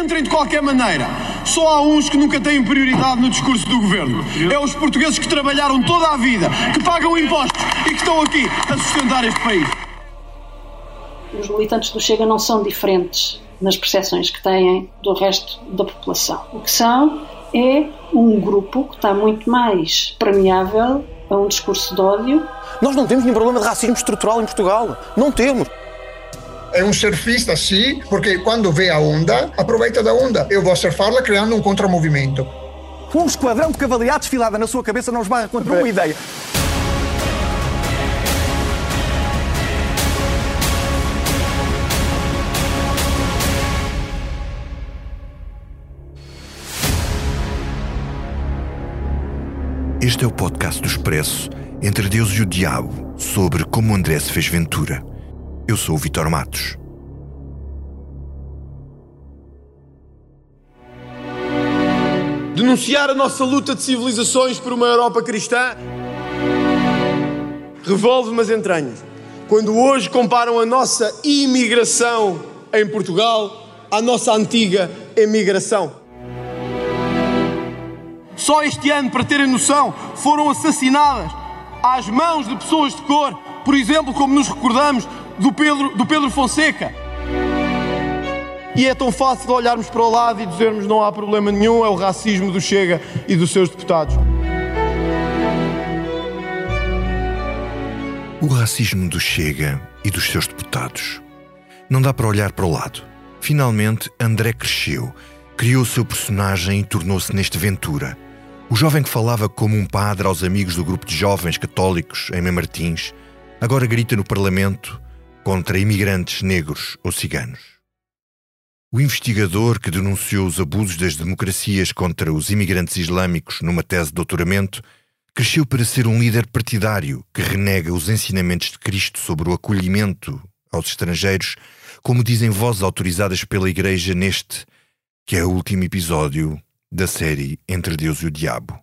entrem de qualquer maneira. Só há uns que nunca têm prioridade no discurso do governo. É os portugueses que trabalharam toda a vida, que pagam impostos e que estão aqui a sustentar este país. Os militantes do Chega não são diferentes nas percepções que têm do resto da população. O que são é um grupo que está muito mais permeável a um discurso de ódio. Nós não temos nenhum problema de racismo estrutural em Portugal. Não temos. É um surfista, sim, porque quando vê a onda, aproveita da onda. Eu vou surfá-la criando um contramovimento. Um esquadrão de cavalaria desfilada na sua cabeça não esbarra contra uma ideia. Este é o podcast do Expresso entre Deus e o Diabo sobre como André se fez Ventura. Eu sou o Vitor Matos. Denunciar a nossa luta de civilizações por uma Europa cristã revolve-me as entranhas. Quando hoje comparam a nossa imigração em Portugal à nossa antiga emigração. Só este ano, para terem noção, foram assassinadas às mãos de pessoas de cor, por exemplo, como nos recordamos do Pedro, do Pedro Fonseca. E é tão fácil de olharmos para o lado e dizermos não há problema nenhum, é o racismo do Chega e dos seus deputados. O racismo do Chega e dos seus deputados. Não dá para olhar para o lado. Finalmente, André cresceu, criou o seu personagem e tornou-se neste Ventura. O jovem que falava como um padre aos amigos do grupo de jovens católicos em Mem Martins, agora grita no Parlamento contra imigrantes negros ou ciganos. O investigador que denunciou os abusos das democracias contra os imigrantes islâmicos numa tese de doutoramento cresceu para ser um líder partidário que renega os ensinamentos de Cristo sobre o acolhimento aos estrangeiros, como dizem vozes autorizadas pela Igreja neste, que é o último episódio da série Entre Deus e o Diabo.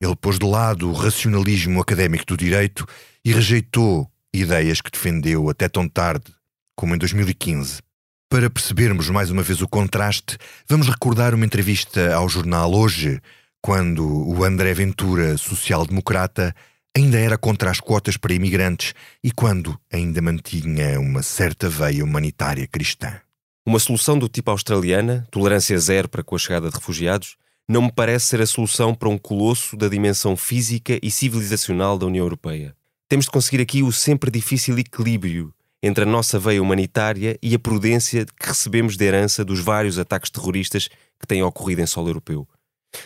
Ele pôs de lado o racionalismo académico do direito e rejeitou ideias que defendeu até tão tarde, como em 2015. Para percebermos mais uma vez o contraste, vamos recordar uma entrevista ao jornal Hoje, quando o André Ventura, social-democrata, ainda era contra as cotas para imigrantes e quando ainda mantinha uma certa veia humanitária cristã. Uma solução do tipo australiana, tolerância zero para com a chegada de refugiados, não me parece ser a solução para um colosso da dimensão física e civilizacional da União Europeia. Temos de conseguir aqui o sempre difícil equilíbrio entre a nossa veia humanitária e a prudência que recebemos de herança dos vários ataques terroristas que têm ocorrido em solo europeu.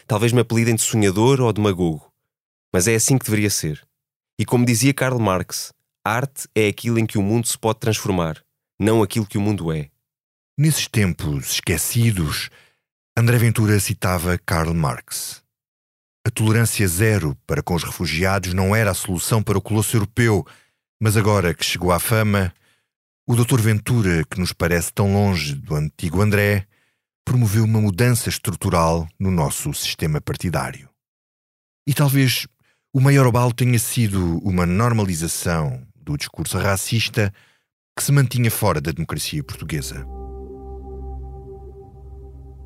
Talvez me apelidem de sonhador ou demagogo, mas é assim que deveria ser. E como dizia Karl Marx, arte é aquilo em que o mundo se pode transformar, não aquilo que o mundo é. Nesses tempos esquecidos, André Ventura citava Karl Marx. A tolerância zero para com os refugiados não era a solução para o colosso europeu, mas agora que chegou à fama, o Dr. Ventura, que nos parece tão longe do antigo André, promoveu uma mudança estrutural no nosso sistema partidário. E talvez o maior abalo tenha sido uma normalização do discurso racista que se mantinha fora da democracia portuguesa.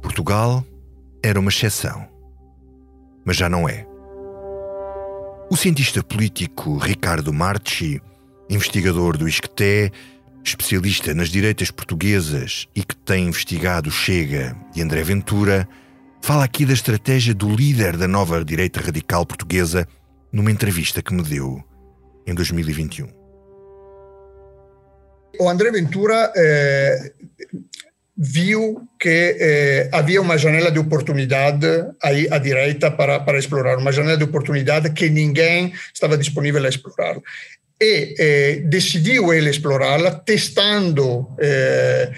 Portugal era uma exceção, mas já não é. O cientista político Ricardo Marchi, investigador do ISCTE, especialista nas direitas portuguesas e que tem investigado Chega e André Ventura, fala aqui da estratégia do líder da nova direita radical portuguesa numa entrevista que me deu em 2021. O André Ventura eh, viu que eh, havia uma janela de oportunidade aí à direita para, para explorar, uma janela de oportunidade que ninguém estava disponível a explorar. E eh, decidiu ele explorá-la, testando eh,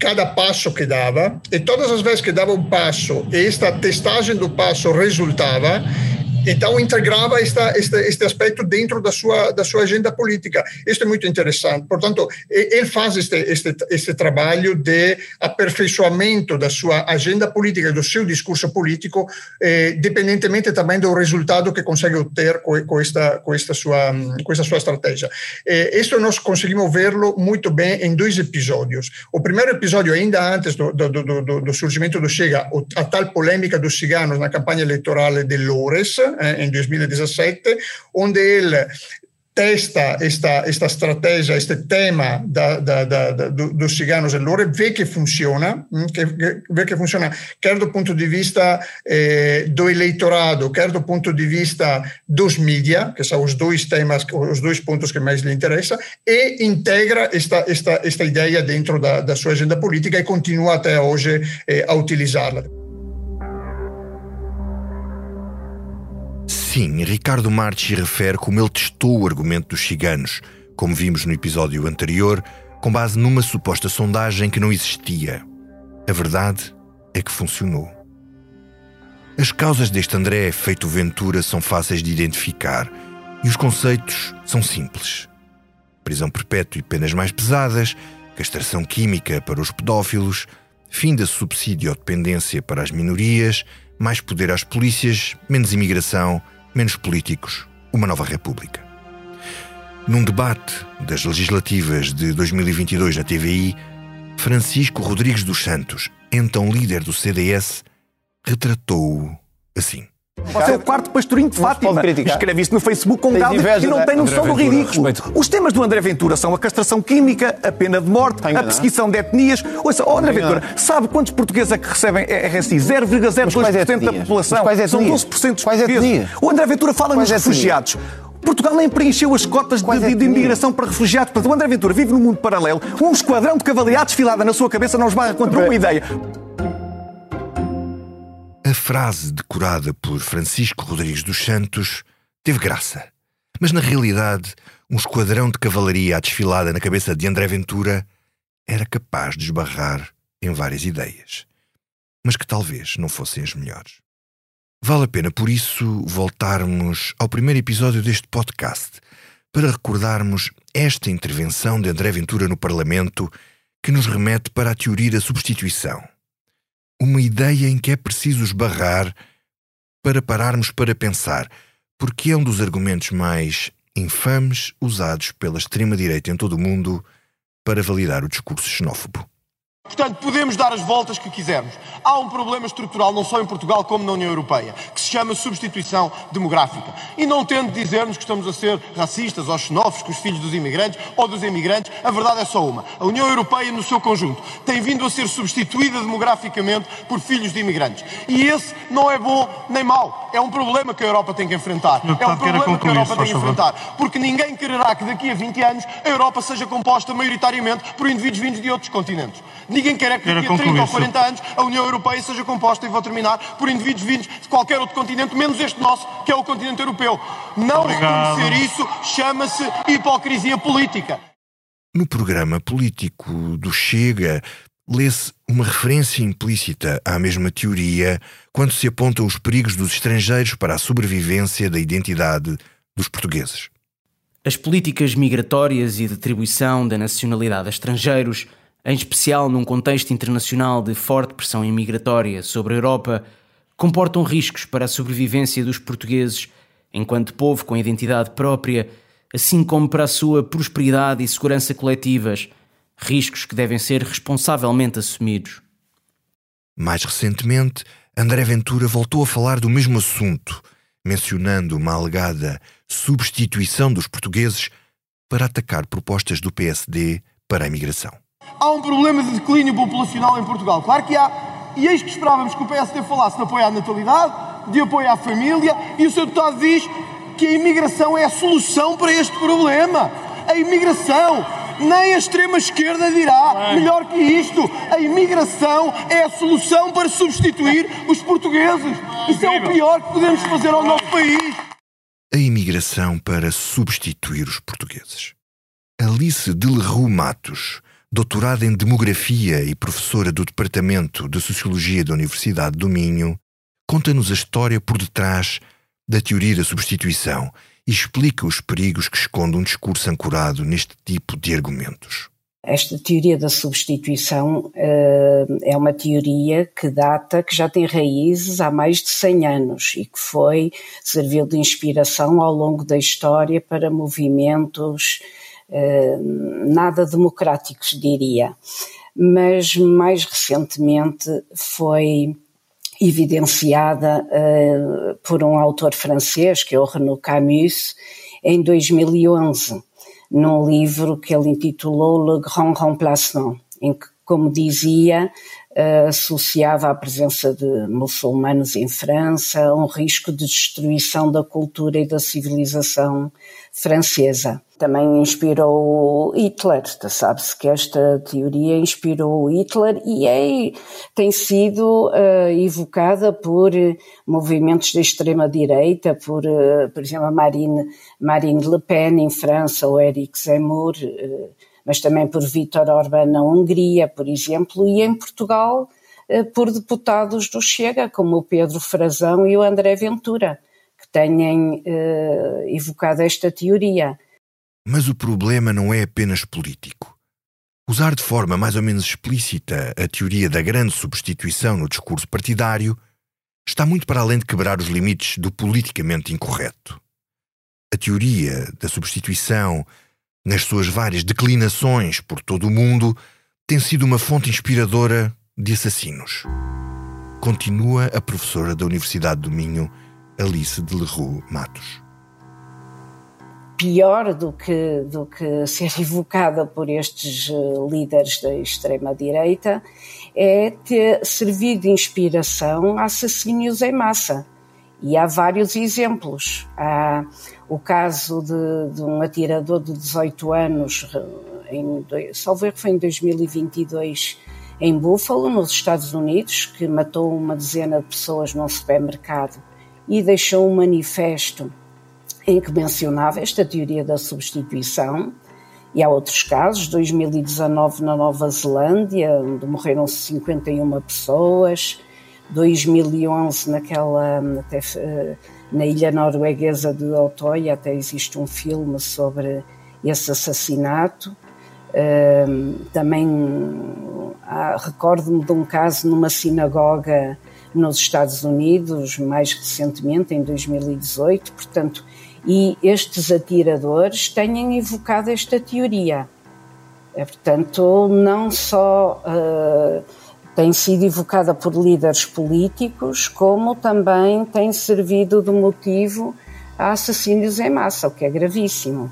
cada passo que dava, e todas as vezes que dava um passo, e esta testagem do passo resultava, então integrava esta, este, este aspecto dentro da sua, da sua agenda política. Isso é muito interessante. Portanto, ele faz este, este, este trabalho de aperfeiçoamento da sua agenda política, do seu discurso político, eh, dependentemente também do resultado que consegue obter com, com, esta, com, esta, sua, com esta sua estratégia. Eh, isso nós conseguimos verlo muito bem em dois episódios. O primeiro episódio, ainda antes do, do, do, do surgimento do Chega, a tal polêmica dos ciganos na campanha eleitoral de Loures, em 2017, onde ele testa esta, esta estratégia, este tema da, da, da, dos ciganos allora, vê que funciona, que, vê que funciona quer do ponto de vista eh, do eleitorado, quer do ponto de vista dos mídia, que são os dois temas, os dois pontos que mais lhe interessam, e integra esta, esta, esta ideia dentro da, da sua agenda política e continua até hoje eh, a utilizá-la. Sim, Ricardo Marchi refere como ele testou o argumento dos ciganos, como vimos no episódio anterior, com base numa suposta sondagem que não existia. A verdade é que funcionou. As causas deste André feito Ventura são fáceis de identificar e os conceitos são simples: prisão perpétua e penas mais pesadas, castração química para os pedófilos, fim da subsídio ou dependência para as minorias, mais poder às polícias, menos imigração menos políticos, uma nova república. Num debate das legislativas de 2022 na TVI, Francisco Rodrigues dos Santos, então líder do CDS, retratou-o assim. Você é o quarto pastorinho de Fátima. Escreve isso no Facebook com gado e não tem noção do ridículo. Os temas do André Ventura são a castração química, a pena de morte, a perseguição de etnias. Ouça, oh André Ventura, sabe quantos portugueses é que recebem RSI? 0,02% da população. São 12% dos portugueses. O André Ventura fala nos refugiados. Portugal nem preencheu as cotas de, de, de, imigração para refugiados. Portanto, o André Ventura vive num mundo paralelo. Um esquadrão de cavalaria desfilada na sua cabeça não esbarra contra uma ideia. A frase decorada por Francisco Rodrigues dos Santos teve graça. Mas na realidade, um esquadrão de cavalaria à desfilada na cabeça de André Ventura era capaz de esbarrar em várias ideias, mas que talvez não fossem as melhores. Vale a pena, por isso, voltarmos ao primeiro episódio deste podcast para recordarmos esta intervenção de André Ventura no Parlamento que nos remete para a teoria da substituição uma ideia em que é preciso esbarrar para pararmos para pensar, porque é um dos argumentos mais infames usados pela extrema-direita em todo o mundo para validar o discurso xenófobo. Portanto, podemos dar as voltas que quisermos. Há um problema estrutural, não só em Portugal como na União Europeia, que se chama substituição demográfica. E não tendo de dizer-nos que estamos a ser racistas ou xenófobos com os filhos dos imigrantes ou dos imigrantes, a verdade é só uma. A União Europeia, no seu conjunto, tem vindo a ser substituída demograficamente por filhos de imigrantes. E esse não é bom nem mau. É um problema que a Europa tem que enfrentar. É um problema que a Europa tem que enfrentar. Porque ninguém quererá que daqui a 20 anos a Europa seja composta maioritariamente por indivíduos vindos de outros continentes. Ninguém quer é que daqui a 30 ou 40 anos a União Europeia seja composta, e vou terminar, por indivíduos vindos de qualquer outro continente, menos este nosso, que é o continente europeu. Não Obrigado. reconhecer isso chama-se hipocrisia política. No programa político do Chega, lê-se uma referência implícita à mesma teoria quando se apontam os perigos dos estrangeiros para a sobrevivência da identidade dos portugueses. As políticas migratórias e de atribuição da nacionalidade a estrangeiros em especial num contexto internacional de forte pressão imigratória sobre a Europa, comportam riscos para a sobrevivência dos portugueses enquanto povo com identidade própria, assim como para a sua prosperidade e segurança coletivas, riscos que devem ser responsavelmente assumidos. Mais recentemente, André Ventura voltou a falar do mesmo assunto, mencionando uma alegada substituição dos portugueses para atacar propostas do PSD para a imigração. Há um problema de declínio populacional em Portugal. Claro que há. E eis que esperávamos que o PSD falasse de apoio à natalidade, de apoio à família, e o seu deputado diz que a imigração é a solução para este problema. A imigração. Nem a extrema-esquerda dirá melhor que isto. A imigração é a solução para substituir os portugueses. Isso é o pior que podemos fazer ao nosso país. A imigração para substituir os portugueses. Alice de Leroux Matos doutorada em Demografia e professora do Departamento de Sociologia da Universidade do Minho, conta-nos a história por detrás da teoria da substituição e explica os perigos que esconde um discurso ancorado neste tipo de argumentos. Esta teoria da substituição uh, é uma teoria que data, que já tem raízes há mais de 100 anos e que foi, serviu de inspiração ao longo da história para movimentos nada democráticos, diria. Mas mais recentemente foi evidenciada uh, por um autor francês, que é o Renaud Camus, em 2011 num livro que ele intitulou Le Grand Remplacement, em que, como dizia, uh, associava a presença de muçulmanos em França a um risco de destruição da cultura e da civilização francesa. Também inspirou Hitler, sabe-se que esta teoria inspirou Hitler e é, tem sido uh, evocada por movimentos da extrema-direita, por, uh, por exemplo, a Marine, Marine Le Pen em França, ou Eric Zemmour, uh, mas também por Vítor Orbán na Hungria, por exemplo, e em Portugal por deputados do Chega, como o Pedro Frazão e o André Ventura tenham uh, evocado esta teoria. Mas o problema não é apenas político. Usar de forma mais ou menos explícita a teoria da grande substituição no discurso partidário está muito para além de quebrar os limites do politicamente incorreto. A teoria da substituição, nas suas várias declinações por todo o mundo, tem sido uma fonte inspiradora de assassinos. Continua a professora da Universidade do Minho Alice de Leroux Matos. Pior do que, do que ser evocada por estes eh, líderes da extrema-direita é ter servido de inspiração a assassínios em massa. E há vários exemplos. Há o caso de, de um atirador de 18 anos, em, salvo erro foi em 2022, em Buffalo, nos Estados Unidos, que matou uma dezena de pessoas num supermercado e deixou um manifesto em que mencionava esta teoria da substituição. E há outros casos, 2019 na Nova Zelândia, onde morreram 51 pessoas, 2011 naquela até, eh, na ilha norueguesa de Otoia, até existe um filme sobre esse assassinato. também recordo-me de um caso numa sinagoga nos Estados Unidos, mais recentemente, em 2018, portanto, e estes atiradores têm evocado esta teoria. É, portanto, não só uh, tem sido evocada por líderes políticos, como também tem servido de motivo a assassínios em massa, o que é gravíssimo.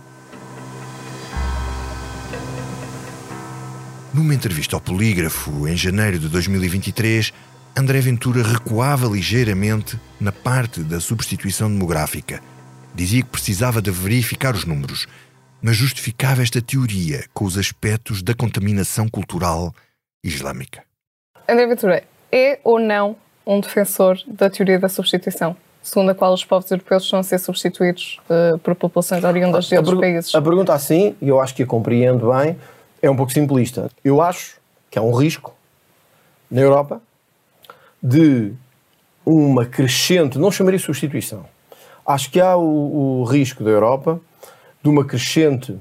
Numa entrevista ao Polígrafo, em janeiro de 2023, André Ventura recuava ligeiramente na parte da substituição demográfica. Dizia que precisava de verificar os números, mas justificava esta teoria com os aspectos da contaminação cultural islâmica. André Ventura é ou não um defensor da teoria da substituição? segundo a qual os povos europeus estão a ser substituídos uh, por populações oriundas de outros países? A pergunta assim, e eu acho que a compreendo bem, é um pouco simplista. Eu acho que há um risco na Europa de uma crescente, não chamaria substituição, acho que há o, o risco da Europa de uma crescente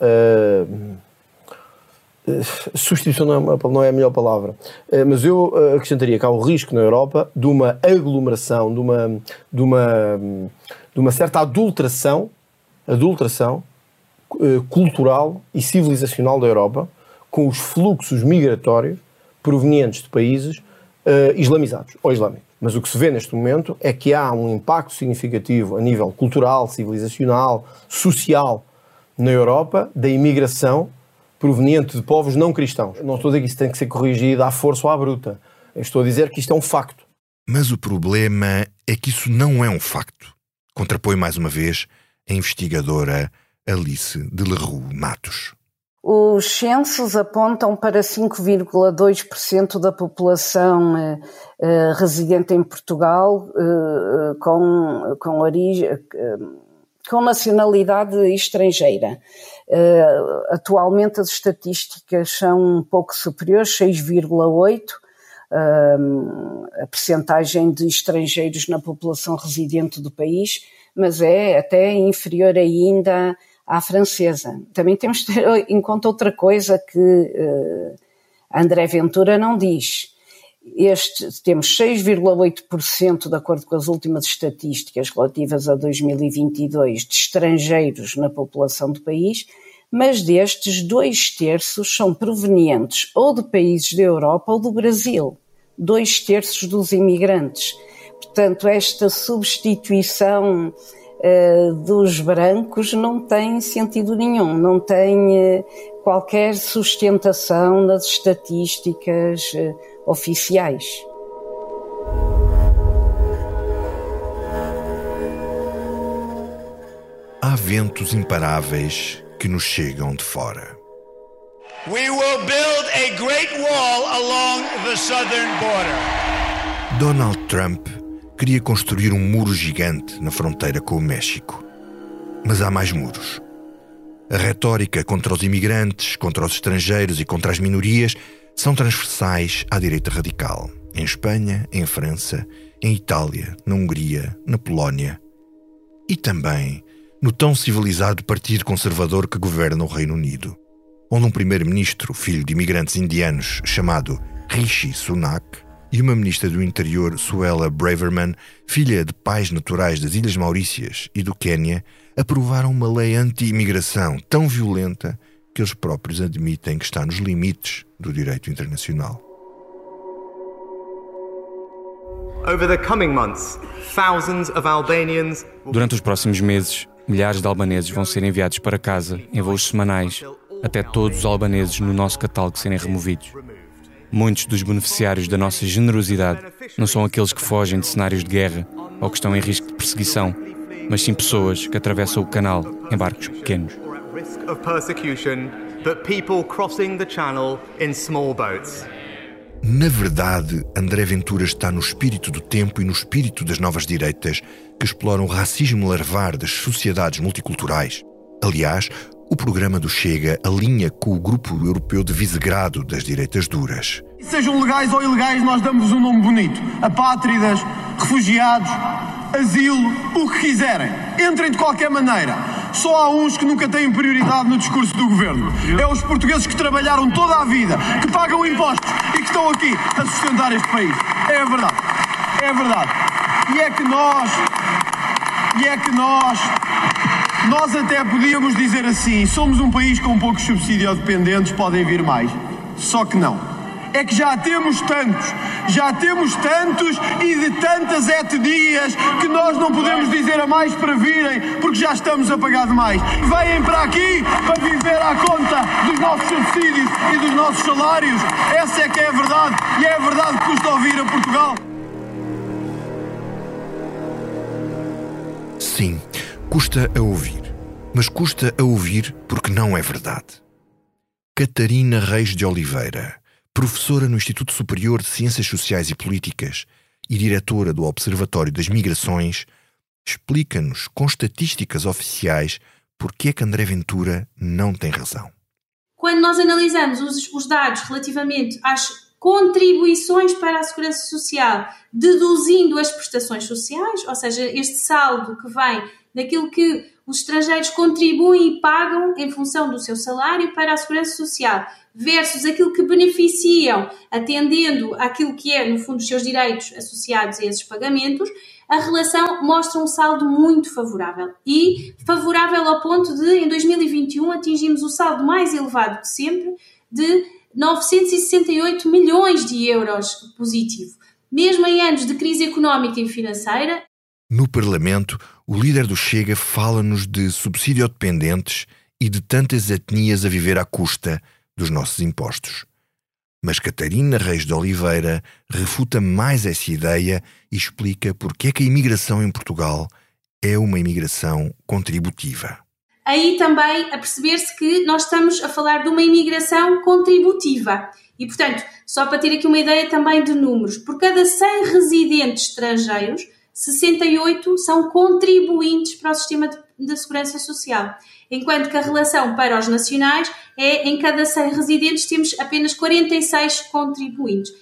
uh, substituição não é, uma, não é, a melhor palavra, uh, mas eu acrescentaria que há o risco na Europa de uma aglomeração, de uma, de uma, de uma certa adulteração, adulteração cultural e civilizacional da Europa com os fluxos migratórios provenientes de países uh, islamizados ou islâmicos. Mas o que se vê neste momento é que há um impacto significativo a nível cultural, civilizacional, social na Europa da imigração proveniente de povos não cristãos. Não estou a dizer que isso tem que ser corrigido à força ou à bruta. Estou a dizer que isto é um facto. Mas o problema é que isso não é um facto. Contrapõe mais uma vez a investigadora Alice de Leroux Matos. Os censos apontam para 5,2% da população eh, eh, residente em Portugal eh, com, com origem com nacionalidade estrangeira. atualmente as estatísticas são um pouco superiores, 6,8%, a percentagem de estrangeiros na população residente do país, mas é até inferior ainda à francesa. Também temos de ter em conta outra coisa que uh, André Ventura não diz. Este, temos 6,8%, de acordo com as últimas estatísticas relativas a 2022, de estrangeiros na população do país, mas destes, dois terços são provenientes ou de países da Europa ou do Brasil. Dois terços dos imigrantes. Portanto, esta substituição dos brancos não tem sentido nenhum, não tem uh, qualquer sustentação nas estatísticas uh, oficiais. Há ventos imparáveis que nos chegam de fora. We will build a great wall along the southern border. Donald Trump queria construir um muro gigante na fronteira com o México. Mas há mais muros. A retórica contra os imigrantes, contra os estrangeiros e contra as minorias são transversais à direita radical. Em Espanha, em França, em Itália, na Hungria, na Polónia e também no tão civilizado Partido Conservador que governa o Reino Unido, onde um primeiro-ministro, filho de imigrantes indianos, chamado Rishi Sunak, e uma ministra do Interior, Suela Braverman, filha de pais naturais das Ilhas Maurícias e do Quênia, aprovaram uma lei anti-imigração tão violenta que eles próprios admitem que está nos limites do direito internacional. Durante os próximos meses, milhares de albaneses vão ser enviados para casa em voos semanais, até todos os albaneses no nosso catálogo serem removidos. Muitos dos beneficiários da nossa generosidade não são aqueles que fogem de cenários de guerra ou que estão em risco de perseguição, mas sim pessoas que atravessam o canal em barcos pequenos. Na verdade, André Ventura está no espírito do tempo e no espírito das novas direitas que exploram o racismo larvar das sociedades multiculturais. Aliás, o programa do Chega alinha com o Grupo Europeu de Visegrado das Direitas Duras. Sejam legais ou ilegais, nós damos um nome bonito. Apátridas, refugiados, asilo, o que quiserem. Entrem de qualquer maneira. Só há uns que nunca têm prioridade no discurso do governo. É os portugueses que trabalharam toda a vida, que pagam impostos e que estão aqui a sustentar este país. É verdade. É verdade. E é que nós. E é que nós. Nós até podíamos dizer assim: somos um país com poucos subsídio-dependentes, podem vir mais. Só que não é que já temos tantos, já temos tantos e de tantas etnias que nós não podemos dizer a mais para virem, porque já estamos a pagar demais. Vêm para aqui para viver à conta dos nossos subsídios e dos nossos salários. Essa é que é a verdade e é a verdade que custa ouvir a Portugal. Sim, custa a ouvir. Mas custa a ouvir porque não é verdade. Catarina Reis de Oliveira professora no Instituto Superior de Ciências Sociais e Políticas e diretora do Observatório das Migrações, explica-nos com estatísticas oficiais porque é que André Ventura não tem razão. Quando nós analisamos os, os dados relativamente às contribuições para a segurança social, deduzindo as prestações sociais, ou seja, este saldo que vem daquilo que os estrangeiros contribuem e pagam em função do seu salário para a segurança social, versus aquilo que beneficiam atendendo àquilo que é, no fundo, os seus direitos associados a esses pagamentos, a relação mostra um saldo muito favorável. E favorável ao ponto de, em 2021, atingimos o saldo mais elevado de sempre, de 968 milhões de euros positivo. Mesmo em anos de crise económica e financeira. No Parlamento, o líder do Chega fala-nos de subsídio dependentes e de tantas etnias a viver à custa dos nossos impostos. Mas Catarina Reis de Oliveira refuta mais essa ideia e explica porque é que a imigração em Portugal é uma imigração contributiva. Aí também a perceber-se que nós estamos a falar de uma imigração contributiva. E, portanto, só para ter aqui uma ideia também de números, por cada 100 residentes estrangeiros, 68 são contribuintes para o sistema de, de segurança social, enquanto que a relação para os nacionais é em cada 100 residentes temos apenas 46 contribuintes.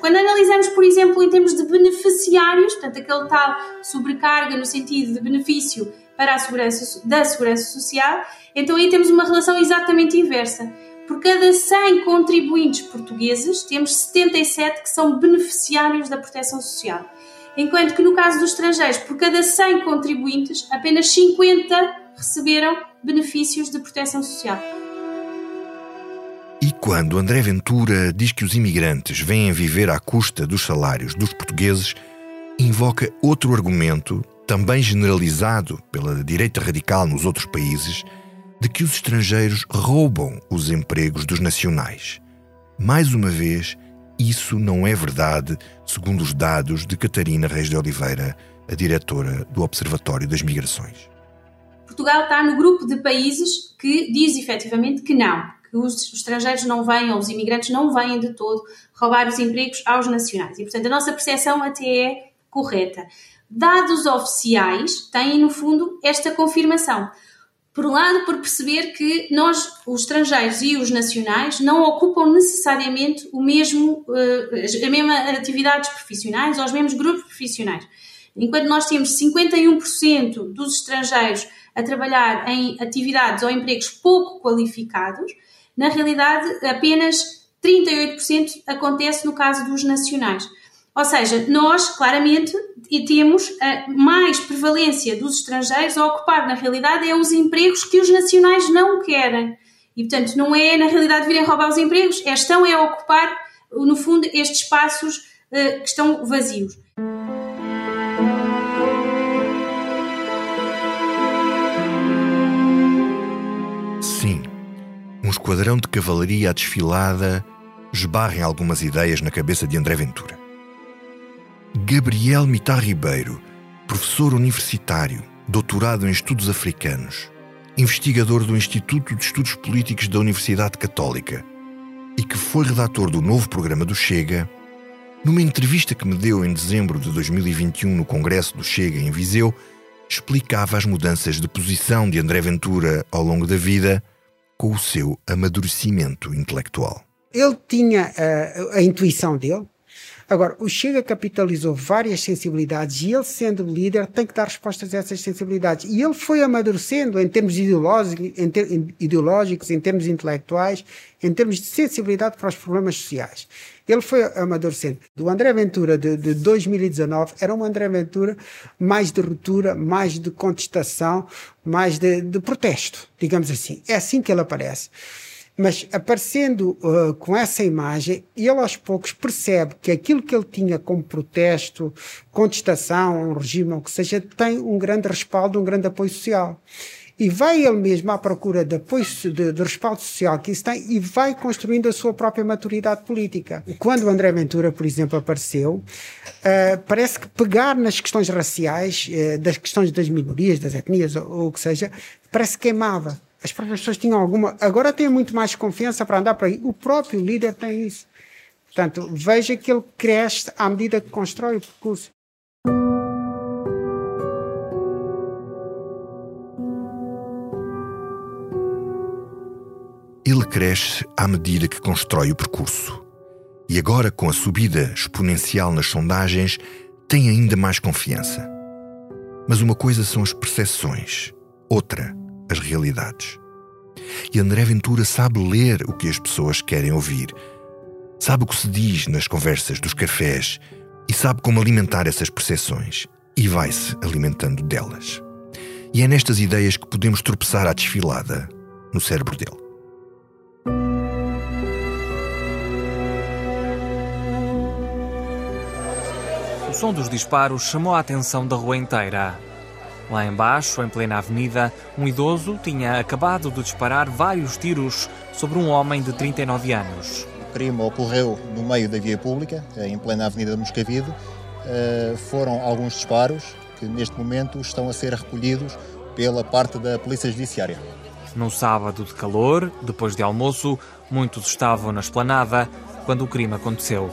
Quando analisamos, por exemplo, em termos de beneficiários, portanto, aquele tal sobrecarga no sentido de benefício para a segurança, da segurança social, então aí temos uma relação exatamente inversa. Por cada 100 contribuintes portugueses, temos 77 que são beneficiários da proteção social. Enquanto que no caso dos estrangeiros, por cada 100 contribuintes, apenas 50 receberam benefícios de proteção social. E quando André Ventura diz que os imigrantes vêm viver à custa dos salários dos portugueses, invoca outro argumento, também generalizado pela direita radical nos outros países, de que os estrangeiros roubam os empregos dos nacionais. Mais uma vez, isso não é verdade, segundo os dados de Catarina Reis de Oliveira, a diretora do Observatório das Migrações. Portugal está no grupo de países que diz efetivamente que não, que os estrangeiros não vêm, ou os imigrantes não vêm de todo roubar os empregos aos nacionais. E, portanto, a nossa percepção até é correta. Dados oficiais têm, no fundo, esta confirmação. Por um lado, por perceber que nós, os estrangeiros e os nacionais, não ocupam necessariamente o mesmo, uh, as mesmas atividades profissionais ou os mesmos grupos profissionais. Enquanto nós temos 51% dos estrangeiros a trabalhar em atividades ou empregos pouco qualificados, na realidade apenas 38% acontece no caso dos nacionais. Ou seja, nós claramente temos mais prevalência dos estrangeiros a ocupar, na realidade, é os empregos que os nacionais não querem. E, portanto, não é, na realidade, virem roubar os empregos, é, estão é a ocupar, no fundo, estes espaços uh, que estão vazios. Sim, um esquadrão de cavalaria à desfilada esbarra em algumas ideias na cabeça de André Ventura. Gabriel Mitar Ribeiro, professor universitário, doutorado em estudos africanos, investigador do Instituto de Estudos Políticos da Universidade Católica e que foi redator do novo programa do Chega, numa entrevista que me deu em dezembro de 2021 no Congresso do Chega em Viseu, explicava as mudanças de posição de André Ventura ao longo da vida com o seu amadurecimento intelectual. Ele tinha a, eh, a intuição dele, Agora, o Chega capitalizou várias sensibilidades e ele, sendo líder, tem que dar respostas a essas sensibilidades. E ele foi amadurecendo em termos ideológicos, em, ter, ideológicos, em termos intelectuais, em termos de sensibilidade para os problemas sociais. Ele foi amadurecendo. Do André Ventura de, de 2019 era um André Ventura mais de ruptura, mais de contestação, mais de, de protesto, digamos assim. É assim que ele aparece. Mas aparecendo uh, com essa imagem, ele aos poucos percebe que aquilo que ele tinha como protesto, contestação, um regime, ou que seja, tem um grande respaldo, um grande apoio social. E vai ele mesmo à procura de apoio, de, de respaldo social que isso tem e vai construindo a sua própria maturidade política. Quando o André Ventura, por exemplo, apareceu, uh, parece que pegar nas questões raciais, uh, das questões das minorias, das etnias, ou, ou o que seja, parece que queimava as próprias pessoas tinham alguma. Agora têm muito mais confiança para andar por aí. O próprio líder tem isso. Portanto, veja que ele cresce à medida que constrói o percurso. Ele cresce à medida que constrói o percurso. E agora, com a subida exponencial nas sondagens, tem ainda mais confiança. Mas uma coisa são as percepções, outra, as realidades. E André Ventura sabe ler o que as pessoas querem ouvir, sabe o que se diz nas conversas dos cafés e sabe como alimentar essas percepções e vai-se alimentando delas. E é nestas ideias que podemos tropeçar à desfilada no cérebro dele. O som dos disparos chamou a atenção da rua inteira. Lá embaixo, em plena avenida, um idoso tinha acabado de disparar vários tiros sobre um homem de 39 anos. O crime ocorreu no meio da via pública, em plena avenida de Moscavide. Eh, foram alguns disparos que neste momento estão a ser recolhidos pela parte da Polícia Judiciária. Num sábado de calor, depois de almoço, muitos estavam na esplanada quando o crime aconteceu.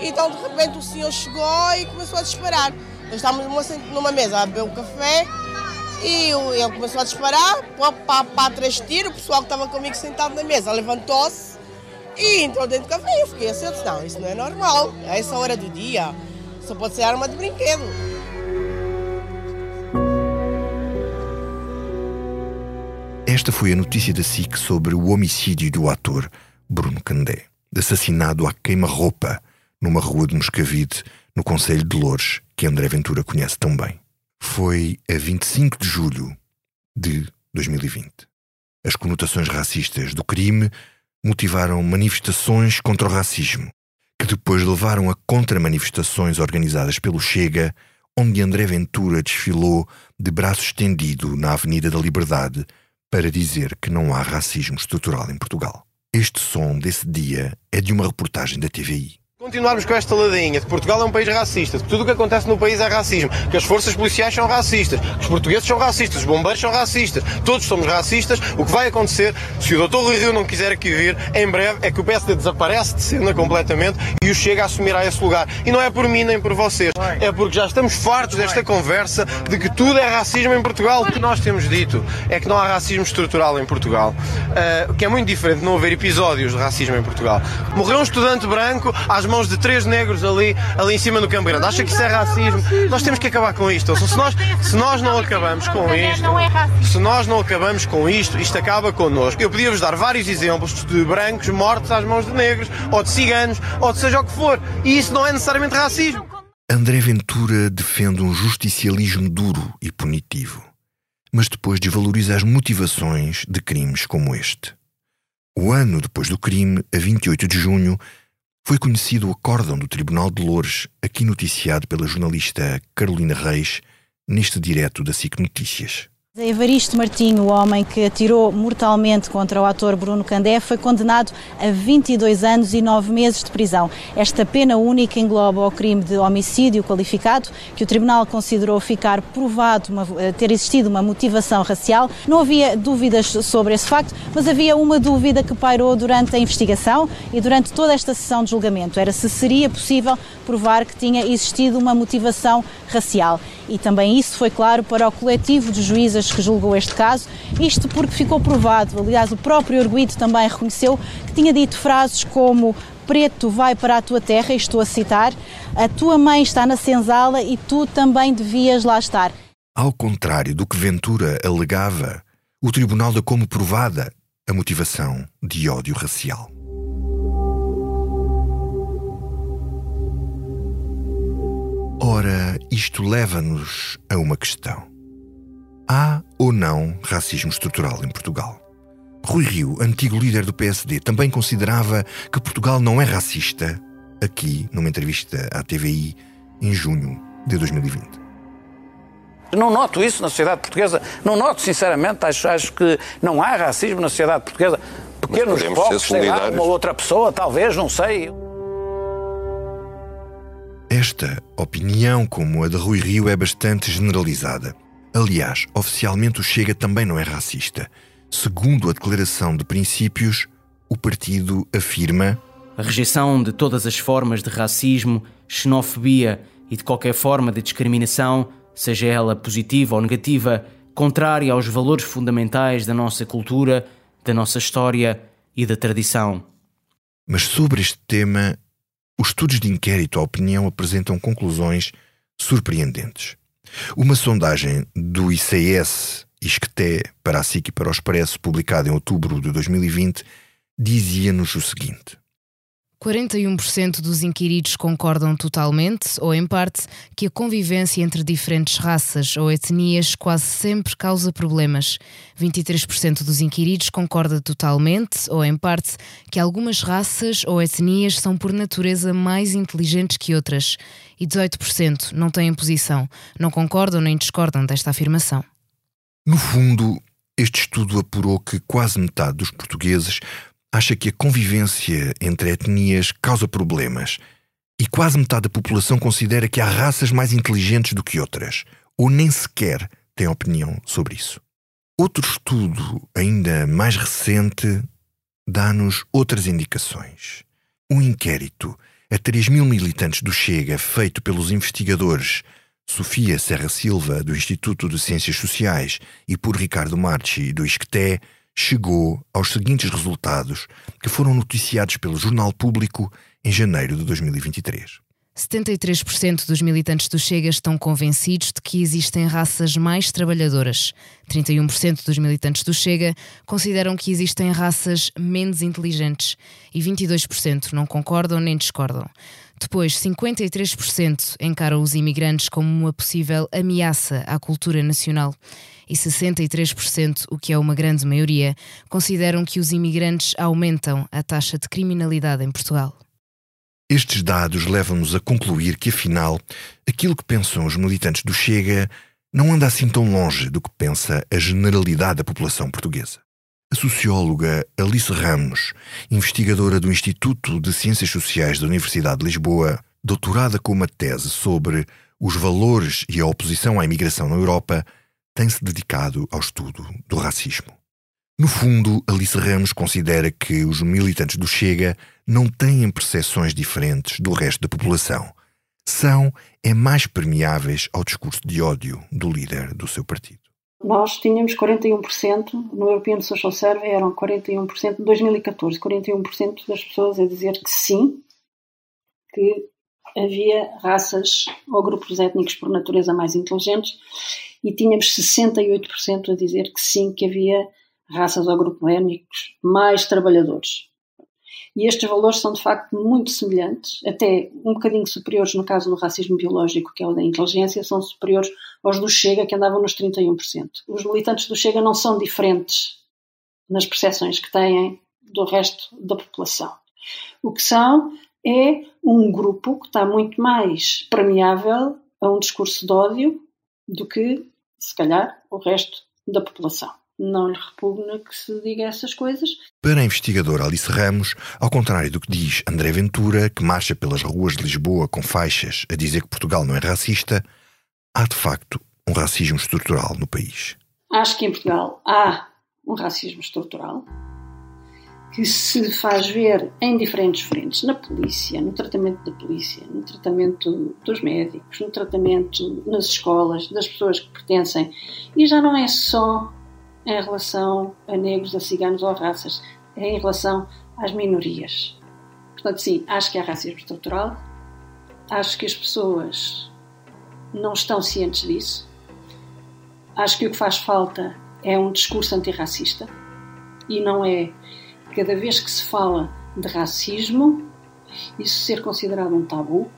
Então, de repente, o senhor chegou e começou a disparar. Estávamos numa mesa a beber um café e ele começou a disparar para, para, para três tiros. O pessoal que estava comigo sentado na mesa levantou-se E entrou dentro do café eu fiquei assim, não, isso não é normal. A essa hora do dia, só pode ser arma de brinquedo. Esta foi a notícia da SIC sobre o homicídio do ator Bruno Candé, assassinado à queima-roupa numa rua de Moscavide, no Conselho de Loures, que André Ventura conhece tão bem. Foi a 25 de julho de 2020. As conotações racistas do crime motivaram manifestações contra o racismo, que depois levaram a contra-manifestações organizadas pelo Chega, onde André Ventura desfilou de braço estendido na Avenida da Liberdade para dizer que não há racismo estrutural em Portugal. Este som desse dia é de uma reportagem da TVI. Continuarmos com esta ladinha de Portugal é um país racista, tudo o que acontece no país é racismo, que as forças policiais são racistas, que os portugueses são racistas, os bombeiros são racistas, todos somos racistas. O que vai acontecer, se o Dr. Rio não quiser aqui vir, em breve é que o PSD desaparece de cena completamente e o Chega a assumir a esse lugar. E não é por mim nem por vocês, é porque já estamos fartos desta conversa de que tudo é racismo em Portugal. O que nós temos dito é que não há racismo estrutural em Portugal, uh, que é muito diferente de não haver episódios de racismo em Portugal. Morreu um estudante branco às mãos mãos de três negros ali, ali em cima no Campo Grande. Acha que isso é racismo? Nós temos que acabar com isto. Se nós, se nós não acabamos com isto, se nós não acabamos com isto, isto acaba connosco. Eu podia-vos dar vários exemplos de brancos mortos às mãos de negros, ou de ciganos, ou de seja o que for. E isso não é necessariamente racismo. André Ventura defende um justicialismo duro e punitivo, mas depois desvaloriza as motivações de crimes como este. O ano depois do crime, a 28 de junho, foi conhecido o acórdão do Tribunal de Loures, aqui noticiado pela jornalista Carolina Reis, neste direto da SIC Notícias. Evaristo Martinho, o homem que atirou mortalmente contra o ator Bruno Candé, foi condenado a 22 anos e 9 meses de prisão. Esta pena única engloba o crime de homicídio qualificado, que o Tribunal considerou ficar provado uma, eh, ter existido uma motivação racial. Não havia dúvidas sobre esse facto, mas havia uma dúvida que pairou durante a investigação e durante toda esta sessão de julgamento. Era se seria possível provar que tinha existido uma motivação racial. E também isso foi claro para o coletivo de juízes que julgou este caso, isto porque ficou provado, aliás, o próprio Arguido também reconheceu que tinha dito frases como preto vai para a tua terra, e estou a citar, a tua mãe está na senzala e tu também devias lá estar. Ao contrário do que Ventura alegava, o tribunal dá como provada a motivação de ódio racial. Ora, isto leva-nos a uma questão. Há ou não racismo estrutural em Portugal? Rui Rio, antigo líder do PSD, também considerava que Portugal não é racista, aqui numa entrevista à TVI em junho de 2020. Não noto isso na sociedade portuguesa. Não noto, sinceramente. Acho, acho que não há racismo na sociedade portuguesa. Pequenos povos, sei lá, uma outra pessoa, talvez, não sei. Esta opinião, como a de Rui Rio, é bastante generalizada. Aliás, oficialmente o Chega também não é racista. Segundo a declaração de princípios, o partido afirma a rejeição de todas as formas de racismo, xenofobia e de qualquer forma de discriminação, seja ela positiva ou negativa, contrária aos valores fundamentais da nossa cultura, da nossa história e da tradição. Mas sobre este tema, os estudos de inquérito à opinião apresentam conclusões surpreendentes. Uma sondagem do ICS Isqueté para a SIC e para o Expresso, publicada em outubro de 2020, dizia-nos o seguinte: 41% dos inquiridos concordam totalmente ou em parte que a convivência entre diferentes raças ou etnias quase sempre causa problemas. 23% dos inquiridos concorda totalmente ou em parte que algumas raças ou etnias são por natureza mais inteligentes que outras. E 18% não têm posição, não concordam nem discordam desta afirmação. No fundo, este estudo apurou que quase metade dos portugueses acha que a convivência entre etnias causa problemas e quase metade da população considera que há raças mais inteligentes do que outras, ou nem sequer tem opinião sobre isso. Outro estudo, ainda mais recente, dá-nos outras indicações. Um inquérito a 3 mil militantes do Chega, feito pelos investigadores Sofia Serra Silva, do Instituto de Ciências Sociais, e por Ricardo Marchi, do ISCTE, chegou aos seguintes resultados que foram noticiados pelo Jornal Público em janeiro de 2023. 73% dos militantes do Chega estão convencidos de que existem raças mais trabalhadoras. 31% dos militantes do Chega consideram que existem raças menos inteligentes e 22% não concordam nem discordam. Depois, 53% encaram os imigrantes como uma possível ameaça à cultura nacional e 63%, o que é uma grande maioria, consideram que os imigrantes aumentam a taxa de criminalidade em Portugal. Estes dados levam-nos a concluir que, afinal, aquilo que pensam os militantes do Chega não anda assim tão longe do que pensa a generalidade da população portuguesa. A socióloga Alice Ramos, investigadora do Instituto de Ciências Sociais da Universidade de Lisboa, doutorada com uma tese sobre os valores e a oposição à imigração na Europa, tem-se dedicado ao estudo do racismo. No fundo, Alice Ramos considera que os militantes do Chega não têm percepções diferentes do resto da população. São é mais permeáveis ao discurso de ódio do líder do seu partido. Nós tínhamos 41%, no European Social Survey eram 41%, em 2014, 41% das pessoas a dizer que sim, que havia raças ou grupos étnicos por natureza mais inteligentes e tínhamos 68% a dizer que sim, que havia raças ou grupos étnicos mais trabalhadores. E estes valores são de facto muito semelhantes, até um bocadinho superiores no caso do racismo biológico, que é o da inteligência, são superiores aos do Chega, que andavam nos 31%. Os militantes do Chega não são diferentes nas percepções que têm do resto da população. O que são é um grupo que está muito mais permeável a um discurso de ódio do que, se calhar, o resto da população não lhe repugna que se diga essas coisas. Para a investigadora Alice Ramos, ao contrário do que diz André Ventura, que marcha pelas ruas de Lisboa com faixas a dizer que Portugal não é racista, há de facto um racismo estrutural no país. Acho que em Portugal há um racismo estrutural que se faz ver em diferentes frentes, na polícia, no tratamento da polícia, no tratamento dos médicos, no tratamento nas escolas, das pessoas que pertencem. E já não é só em relação a negros, a ciganos ou a raças, é em relação às minorias. Portanto, sim, acho que há racismo estrutural, acho que as pessoas não estão cientes disso, acho que o que faz falta é um discurso antirracista e não é cada vez que se fala de racismo isso ser considerado um tabu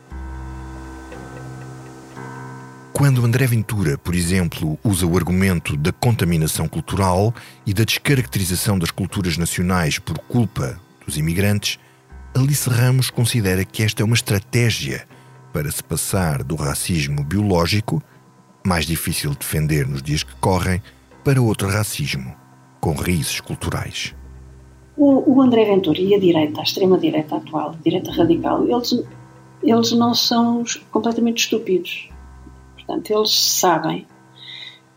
quando André Ventura, por exemplo, usa o argumento da contaminação cultural e da descaracterização das culturas nacionais por culpa dos imigrantes, Alice Ramos considera que esta é uma estratégia para se passar do racismo biológico, mais difícil de defender nos dias que correm, para outro racismo, com raízes culturais. O, o André Ventura e a direita, a extrema-direita atual, a direita radical, eles, eles não são completamente estúpidos Portanto, eles sabem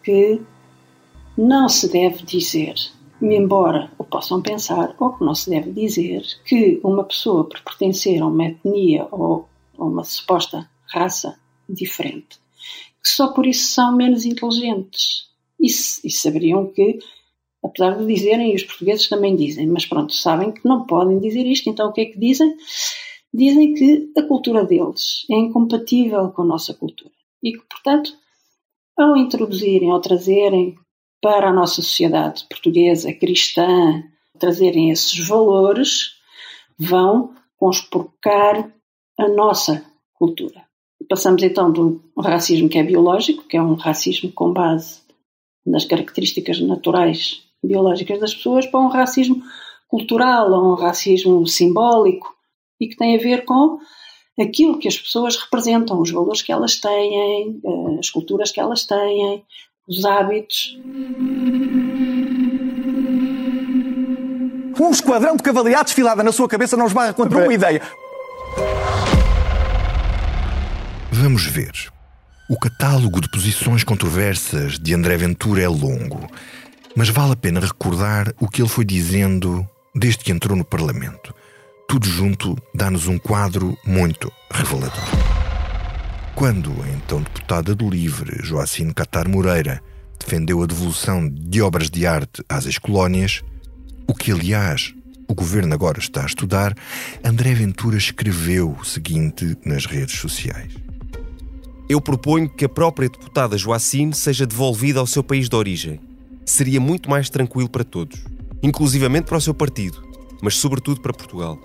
que não se deve dizer, embora o possam pensar, ou que não se deve dizer que uma pessoa por pertencer a uma etnia ou a uma suposta raça diferente, que só por isso são menos inteligentes. E, e saberiam que, apesar de dizerem, e os portugueses também dizem, mas pronto, sabem que não podem dizer isto, então o que é que dizem? Dizem que a cultura deles é incompatível com a nossa cultura e que, portanto, ao introduzirem, ao trazerem para a nossa sociedade portuguesa, cristã, trazerem esses valores, vão conspurcar a nossa cultura. Passamos então do racismo que é biológico, que é um racismo com base nas características naturais biológicas das pessoas, para um racismo cultural, ou um racismo simbólico, e que tem a ver com aquilo que as pessoas representam, os valores que elas têm, eh, as culturas que elas têm, os hábitos. Um esquadrão de cavalaria desfilada na sua cabeça não esbarra contra uma ideia. Vamos ver. O catálogo de posições controversas de André Ventura é longo, mas vale a pena recordar o que ele foi dizendo desde que entrou no Parlamento tudo junto dá-nos um quadro muito revelador. Quando a então deputada do Livre, Joacine Catar Moreira, defendeu a devolução de obras de arte às ex-colónias, O que, aliás, o governo agora está a estudar, André Ventura escreveu o seguinte nas redes sociais. Eu proponho que a própria deputada Joacine seja devolvida ao seu país de origem. Seria muito mais tranquilo para todos, inclusivamente para o seu partido, mas sobretudo para Portugal.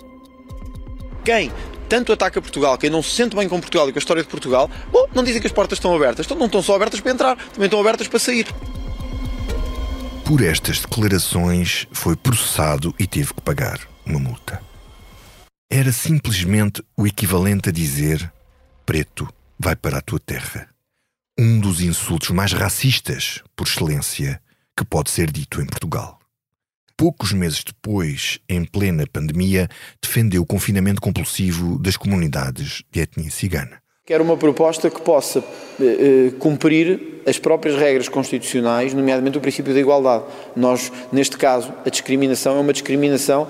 Quem tanto ataca Portugal, quem não se sente bem com Portugal e com a história de Portugal, bom, não dizem que as portas estão abertas, então não estão só abertas para entrar, também estão abertas para sair. Por estas declarações, foi processado e teve que pagar uma multa. Era simplesmente o equivalente a dizer: preto, vai para a tua terra. Um dos insultos mais racistas, por excelência, que pode ser dito em Portugal. Poucos meses depois, em plena pandemia, defendeu o confinamento compulsivo das comunidades de etnia cigana. Quero uma proposta que possa eh, eh, cumprir as próprias regras constitucionais, nomeadamente o princípio da igualdade. Nós, neste caso, a discriminação é uma discriminação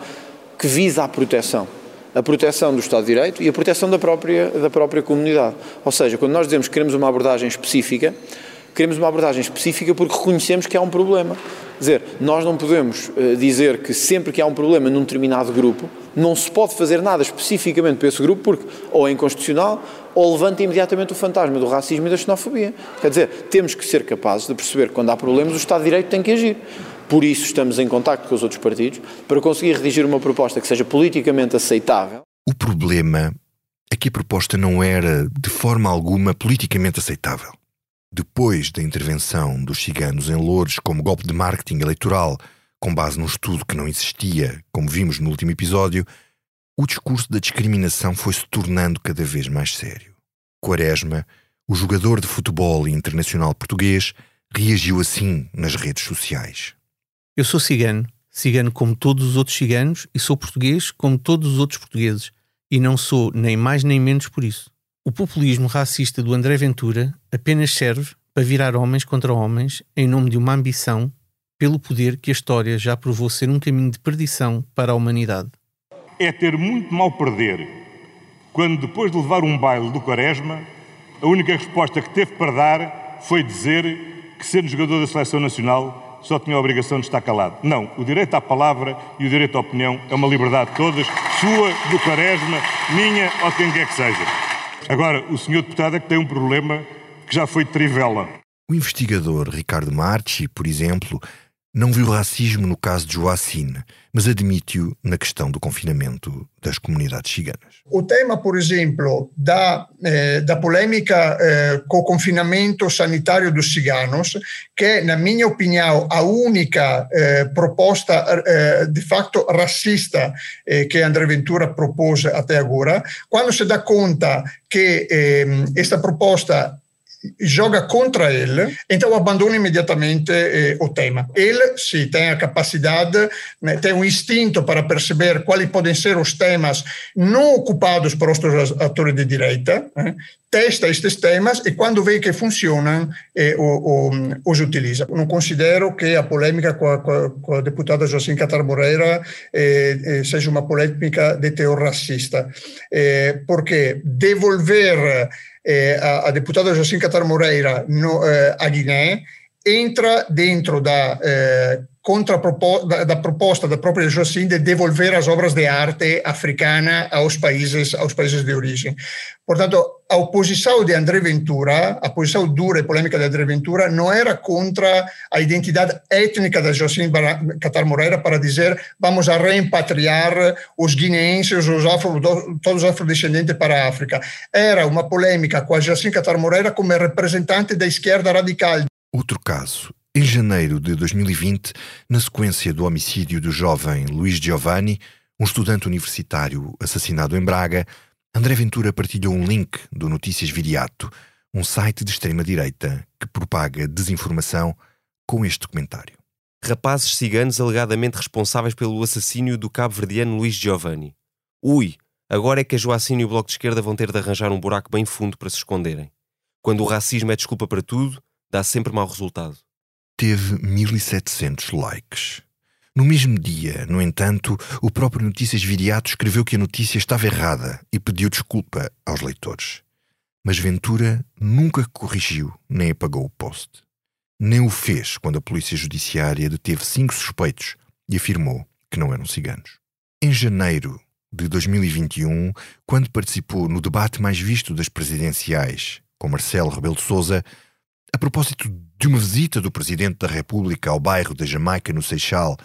que visa a proteção. A proteção do Estado de Direito e a proteção da própria, da própria comunidade. Ou seja, quando nós dizemos que queremos uma abordagem específica, queremos uma abordagem específica porque reconhecemos que há um problema. Quer dizer, nós não podemos uh, dizer que sempre que há um problema num determinado grupo, não se pode fazer nada especificamente para esse grupo porque ou é inconstitucional ou levanta imediatamente o fantasma do racismo e da xenofobia. Quer dizer, temos que ser capazes de perceber que quando há problemas o Estado de Direito tem que agir. Por isso estamos em contacto com os outros partidos para conseguir redigir uma proposta que seja politicamente aceitável. O problema é que a proposta não era de forma alguma politicamente aceitável. Depois da intervenção dos ciganos em Louros como golpe de marketing eleitoral, com base num estudo que não existia, como vimos no último episódio, o discurso da discriminação foi se tornando cada vez mais sério. Quaresma, o jogador de futebol internacional português, reagiu assim nas redes sociais. Eu sou cigano, cigano como todos os outros ciganos, e sou português como todos os outros portugueses, e não sou nem mais nem menos por isso. O populismo racista do André Ventura apenas serve para virar homens contra homens em nome de uma ambição pelo poder que a história já provou ser um caminho de perdição para a humanidade. É ter muito mal perder quando, depois de levar um baile do Quaresma, a única resposta que teve para dar foi dizer que, sendo jogador da seleção nacional, só tinha a obrigação de estar calado. Não, o direito à palavra e o direito à opinião é uma liberdade de todas, sua, do Quaresma, minha ou quem quer que seja. Agora, o senhor deputado é que tem um problema que já foi trivela. O investigador Ricardo Marchi, por exemplo, não viu racismo no caso de Joacine, mas admite-o na questão do confinamento das comunidades ciganas. O tema, por exemplo, da, eh, da polêmica eh, com o confinamento sanitário dos ciganos, que é, na minha opinião, a única eh, proposta eh, de facto racista eh, que André Ventura propôs até agora, quando se dá conta que esta proposta joga contra ele, então abandona imediatamente eh, o tema. Ele, sim, tem a capacidade, né, tem um instinto para perceber quais podem ser os temas não ocupados por outros atores de direita, né, testa estes temas e quando vê que funcionam, eh, o, o, os utiliza. Não considero que a polêmica com a, com a deputada Josine Catar eh, eh, seja uma polêmica de teor racista, eh, porque devolver eh, a, a, deputada Jacine Catar Moreira eh, a Guiné entra dentro da, eh, da, da, proposta da própria Jacine de devolver as obras de arte africana aos países, aos países de origem. Portanto, a oposição de André Ventura, a posição dura e polêmica de André Ventura, não era contra a identidade étnica da Jocelyne Catar Moreira para dizer vamos a reempatriar os guineenses, os afro, todos os afrodescendentes para a África. Era uma polêmica com a Jocelyne Catar Moreira como representante da esquerda radical. Outro caso. Em janeiro de 2020, na sequência do homicídio do jovem Luís Giovanni, um estudante universitário assassinado em Braga, André Ventura partilhou um link do Notícias Viriato, um site de extrema-direita que propaga desinformação, com este comentário. Rapazes ciganos alegadamente responsáveis pelo assassínio do cabo-verdiano Luís Giovanni. Ui, agora é que a Joacine e o Bloco de Esquerda vão ter de arranjar um buraco bem fundo para se esconderem. Quando o racismo é desculpa para tudo, dá sempre mau resultado. Teve 1700 likes. No mesmo dia, no entanto, o próprio Notícias Viriato escreveu que a notícia estava errada e pediu desculpa aos leitores. Mas Ventura nunca corrigiu nem apagou o post. Nem o fez quando a Polícia Judiciária deteve cinco suspeitos e afirmou que não eram ciganos. Em janeiro de 2021, quando participou no debate mais visto das presidenciais com Marcelo Rebelo de Sousa, a propósito de uma visita do Presidente da República ao bairro da Jamaica, no Seixal,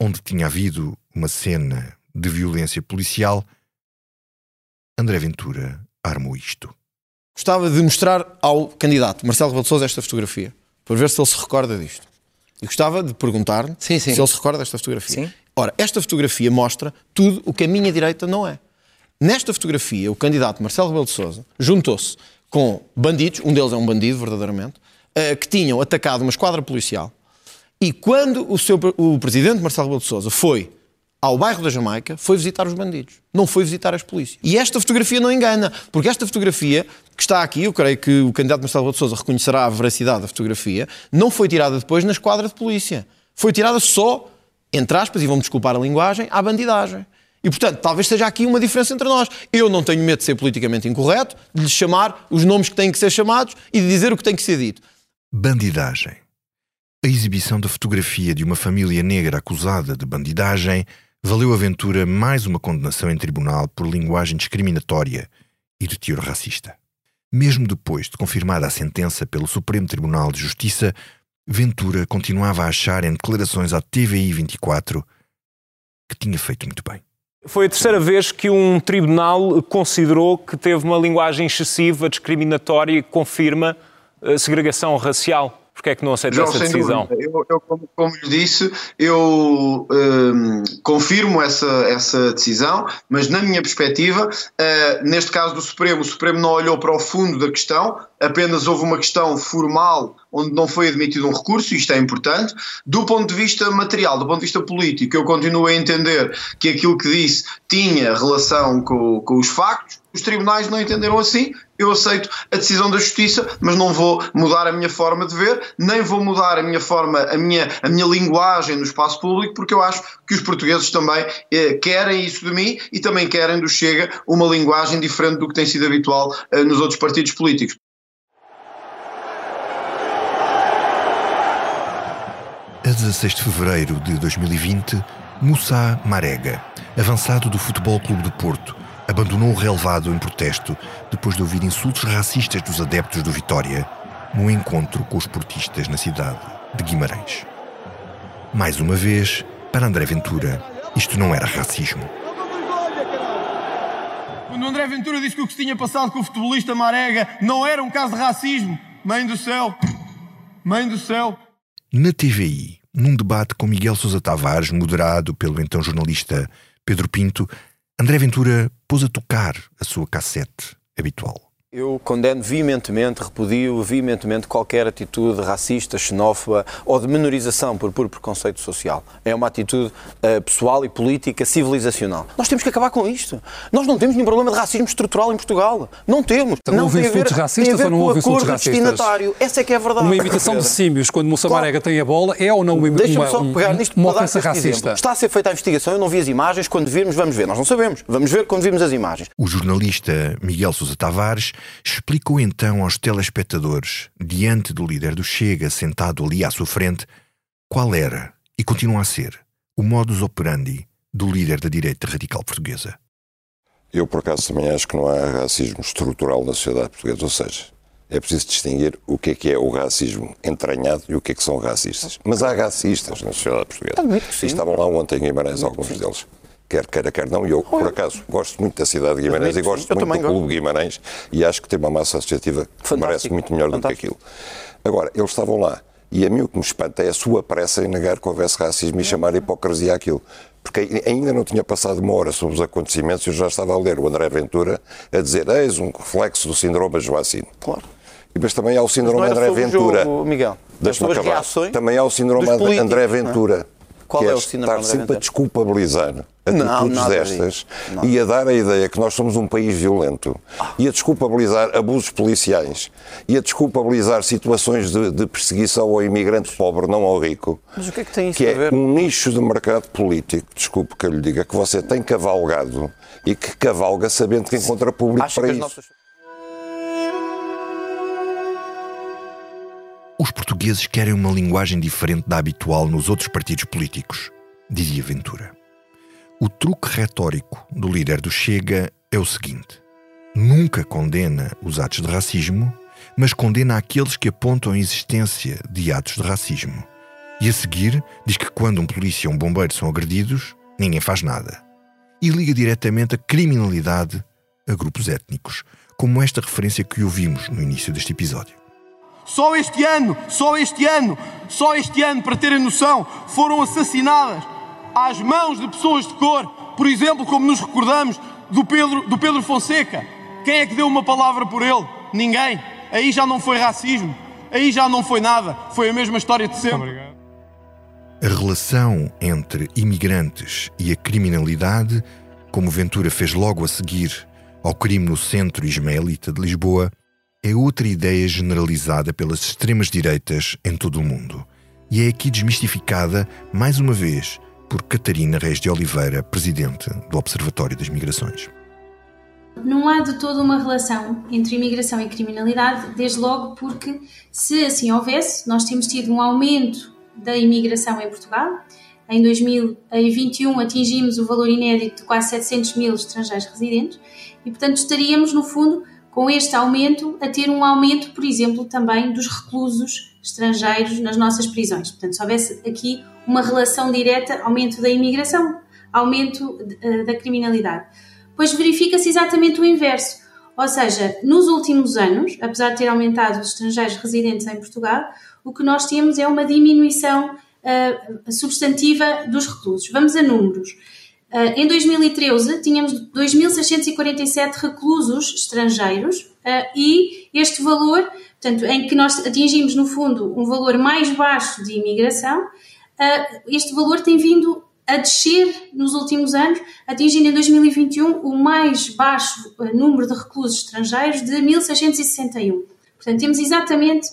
onde tinha havido uma cena de violência policial, André Ventura armou isto. Gostava de mostrar ao candidato Marcelo Rebelo de Sousa esta fotografia, para ver se ele se recorda disto. E gostava de perguntar se ele se recorda desta fotografia. Sim. Ora, esta fotografia mostra tudo o que a minha direita não é. Nesta fotografia, o candidato Marcelo Rebelo de Sousa juntou-se com bandidos, um deles é um bandido, verdadeiramente, uh, que tinham atacado uma esquadra policial. E quando o, seu, o presidente Marcelo Rebelo de Sousa foi ao bairro da Jamaica, foi visitar os bandidos, não foi visitar as polícias. E esta fotografia não engana, porque esta fotografia que está aqui, eu creio que o candidato Marcelo Rebelo de Sousa reconhecerá a veracidade da fotografia, não foi tirada depois na esquadra de polícia. Foi tirada só, entre aspas, e vão desculpar a linguagem, à bandidagem. E, portanto, talvez seja aqui uma diferença entre nós. Eu não tenho medo de ser politicamente incorreto, de lhe chamar os nomes que têm que ser chamados e de dizer o que tem que ser dito. Bandidagem. A exibição da fotografia de uma família negra acusada de bandidagem valeu a Ventura mais uma condenação em tribunal por linguagem discriminatória e de teor racista. Mesmo depois de confirmada a sentença pelo Supremo Tribunal de Justiça, Ventura continuava a achar em declarações à TVI 24 que tinha feito muito bem. Foi a terceira vez que um tribunal considerou que teve uma linguagem excessiva, discriminatória e confirma segregação racial. Porquê é que não aceita essa decisão? Eu, eu, como, como lhe disse, eu um, confirmo essa, essa decisão, mas na minha perspectiva, uh, neste caso do Supremo, o Supremo não olhou para o fundo da questão, apenas houve uma questão formal onde não foi admitido um recurso, isto é importante. Do ponto de vista material, do ponto de vista político, eu continuo a entender que aquilo que disse tinha relação com, com os factos, os tribunais não entenderam assim, eu aceito a decisão da justiça, mas não vou mudar a minha forma de ver, nem vou mudar a minha forma, a minha, a minha linguagem no espaço público, porque eu acho que os portugueses também eh, querem isso de mim e também querem do Chega uma linguagem diferente do que tem sido habitual eh, nos outros partidos políticos. A 16 de fevereiro de 2020, Moussa Marega, avançado do Futebol Clube do Porto, abandonou o relevado em protesto depois de ouvir insultos racistas dos adeptos do Vitória no encontro com os portistas na cidade de Guimarães. Mais uma vez, para André Ventura, isto não era racismo. Quando André Ventura disse que o que se tinha passado com o futebolista Marega não era um caso de racismo, mãe do céu, mãe do céu. Na TVI, num debate com Miguel Sousa Tavares, moderado pelo então jornalista Pedro Pinto, André Ventura pôs a tocar a sua cassete habitual. Eu condeno veementemente, repudio veementemente qualquer atitude racista, xenófoba ou de menorização por puro preconceito social. É uma atitude uh, pessoal e política civilizacional. Nós temos que acabar com isto. Nós não temos nenhum problema de racismo estrutural em Portugal. Não temos. Então, não houve insultos racistas ou não houve insultos racistas? Essa é que é a verdade. Uma imitação de símios quando Moussa Marega tem a bola é ou não uma, uma, só pegar nisto uma ofensa racista? Exemplo. Está a ser feita a investigação, eu não vi as imagens. Quando virmos, vamos ver. Nós não sabemos. Vamos ver quando virmos as imagens. O jornalista Miguel Sousa Tavares explicou então aos telespectadores, diante do líder do Chega sentado ali à sua frente, qual era, e continua a ser, o modus operandi do líder da direita radical portuguesa. Eu, por acaso, também acho que não há racismo estrutural na sociedade portuguesa, ou seja, é preciso distinguir o que é que é o racismo entranhado e o que é que são racistas. Mas há racistas na sociedade portuguesa. E estavam lá ontem em Guimarães alguns deles quer queira, quer não. E eu, por acaso, gosto muito da cidade de Guimarães e gosto muito do Clube Guimarães e acho que tem uma massa associativa que merece muito melhor Fantástico. do que aquilo. Agora, eles estavam lá. E a mim o que me espanta é a sua pressa em negar que houvesse racismo e chamar hipocrisia aquilo. Porque ainda não tinha passado uma hora sobre os acontecimentos e eu já estava a ler o André Ventura a dizer eis um reflexo do síndrome Joacine. Claro. E mas também há o síndrome André Ventura. Jogo, Miguel. Deixa-me acabar. Também há o síndrome André é? Ventura. Qual que é, é o síndrome estar sempre a desculpabilizar atitudes não, destas e a dar a ideia que nós somos um país violento ah. e a desculpabilizar abusos policiais e a desculpabilizar situações de, de, perseguição ao imigrante pobre, não ao rico. Mas o que é que tem isso que a ver? é um nicho de mercado político, desculpe que eu lhe diga, que você tem cavalgado e que cavalga sabendo que encontra público Acha para isso. Nossas... Os portugueses querem uma linguagem diferente da habitual nos outros partidos políticos. dizia Ventura. O truque retórico do líder do Chega é o seguinte: nunca condena os atos de racismo, mas condena aqueles que apontam a existência de atos de racismo. E a seguir diz que quando um polícia ou um bombeiro são agredidos, ninguém faz nada. E liga diretamente a criminalidade a grupos étnicos, como esta referência que ouvimos no início deste episódio. Só este ano, só este ano, só este ano, para terem noção, foram assassinadas às mãos de pessoas de cor, por exemplo, como nos recordamos do Pedro, do Pedro Fonseca. Quem é que deu uma palavra por ele? Ninguém. Aí já não foi racismo, aí já não foi nada, foi a mesma história de sempre. A relação entre imigrantes e a criminalidade, como Ventura fez logo a seguir ao crime no centro ismaelita de Lisboa, é outra ideia generalizada pelas extremas-direitas em todo o mundo. E é aqui desmistificada, mais uma vez, por Catarina Reis de Oliveira, presidente do Observatório das Migrações. Não há de toda uma relação entre imigração e criminalidade, desde logo porque, se assim houvesse, nós temos tido um aumento da imigração em Portugal. Em 2021 atingimos o valor inédito de quase 700 mil estrangeiros residentes e, portanto, estaríamos, no fundo, com este aumento, a ter um aumento, por exemplo, também dos reclusos estrangeiros nas nossas prisões. Portanto, se houvesse aqui uma relação direta, aumento da imigração, aumento eh, da criminalidade. Pois verifica-se exatamente o inverso. Ou seja, nos últimos anos, apesar de ter aumentado os estrangeiros residentes em Portugal, o que nós temos é uma diminuição uh, substantiva dos reclusos. Vamos a números. Uh, em 2013, tínhamos 2.647 reclusos estrangeiros uh, e este valor, portanto, em que nós atingimos, no fundo, um valor mais baixo de imigração, este valor tem vindo a descer nos últimos anos, atingindo em 2021 o mais baixo número de reclusos estrangeiros de 1661. Portanto, temos exatamente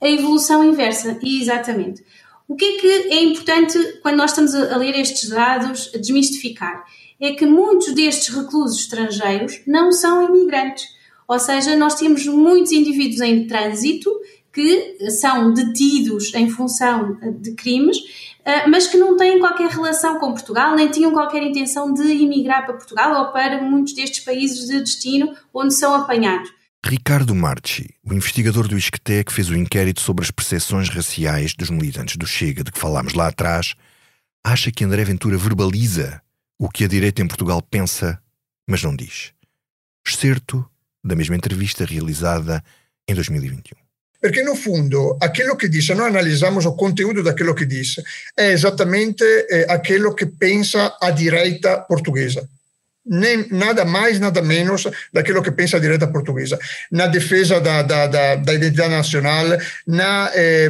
a evolução inversa, exatamente. O que é que é importante quando nós estamos a ler estes dados, a desmistificar? É que muitos destes reclusos estrangeiros não são imigrantes. Ou seja, nós temos muitos indivíduos em trânsito que são detidos em função de crimes, eh, mas que não têm qualquer relação com Portugal, nem tinham qualquer intenção de emigrar para Portugal ou para muitos destes países de destino onde são apanhados. Ricardo Marchi, o investigador do ISCTE que fez o inquérito sobre as percepções raciais dos militantes do Chega de que falámos lá atrás, acha que André Ventura verbaliza o que a direita em Portugal pensa, mas não diz. Excerto da mesma entrevista realizada em 2021. Perché no fundo aquilo che dice, noi analizziamo il contenuto di quello che dice, è esattamente eh, aquilo che pensa a direita portoghese. Nem, nada mais, nada menos daquilo que pensa a direita portuguesa, na defesa da, da, da, da identidade nacional, na eh,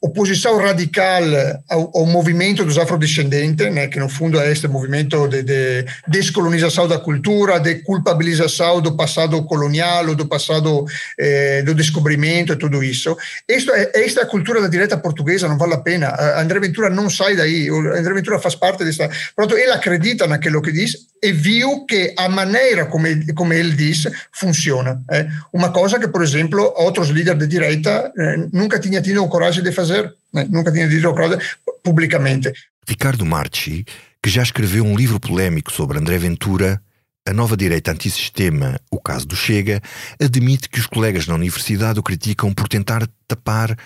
oposição radical ao, ao, movimento dos afrodescendentes, né, que no fundo é este movimento de, de, descolonização da cultura, de culpabilização do passado colonial, do passado eh, do descobrimento e tudo isso. Esta é, esta é a cultura da direita portuguesa, não vale a pena. André Ventura não sai daí, André Ventura faz parte desta... Pronto, ele acredita naquilo que diz e viu que a maneira come, come ele diz funciona. É uma coisa que, por exemplo, outros líderes de direita eh, nunca tinham tido coragem de fazer né? nunca tinha dito a coisa publicamente. Ricardo Marchi, que já escreveu um livro polémico sobre André Ventura, a nova direita antissistema, o caso do Chega, admite que os colegas na universidade o criticam por tentar tapar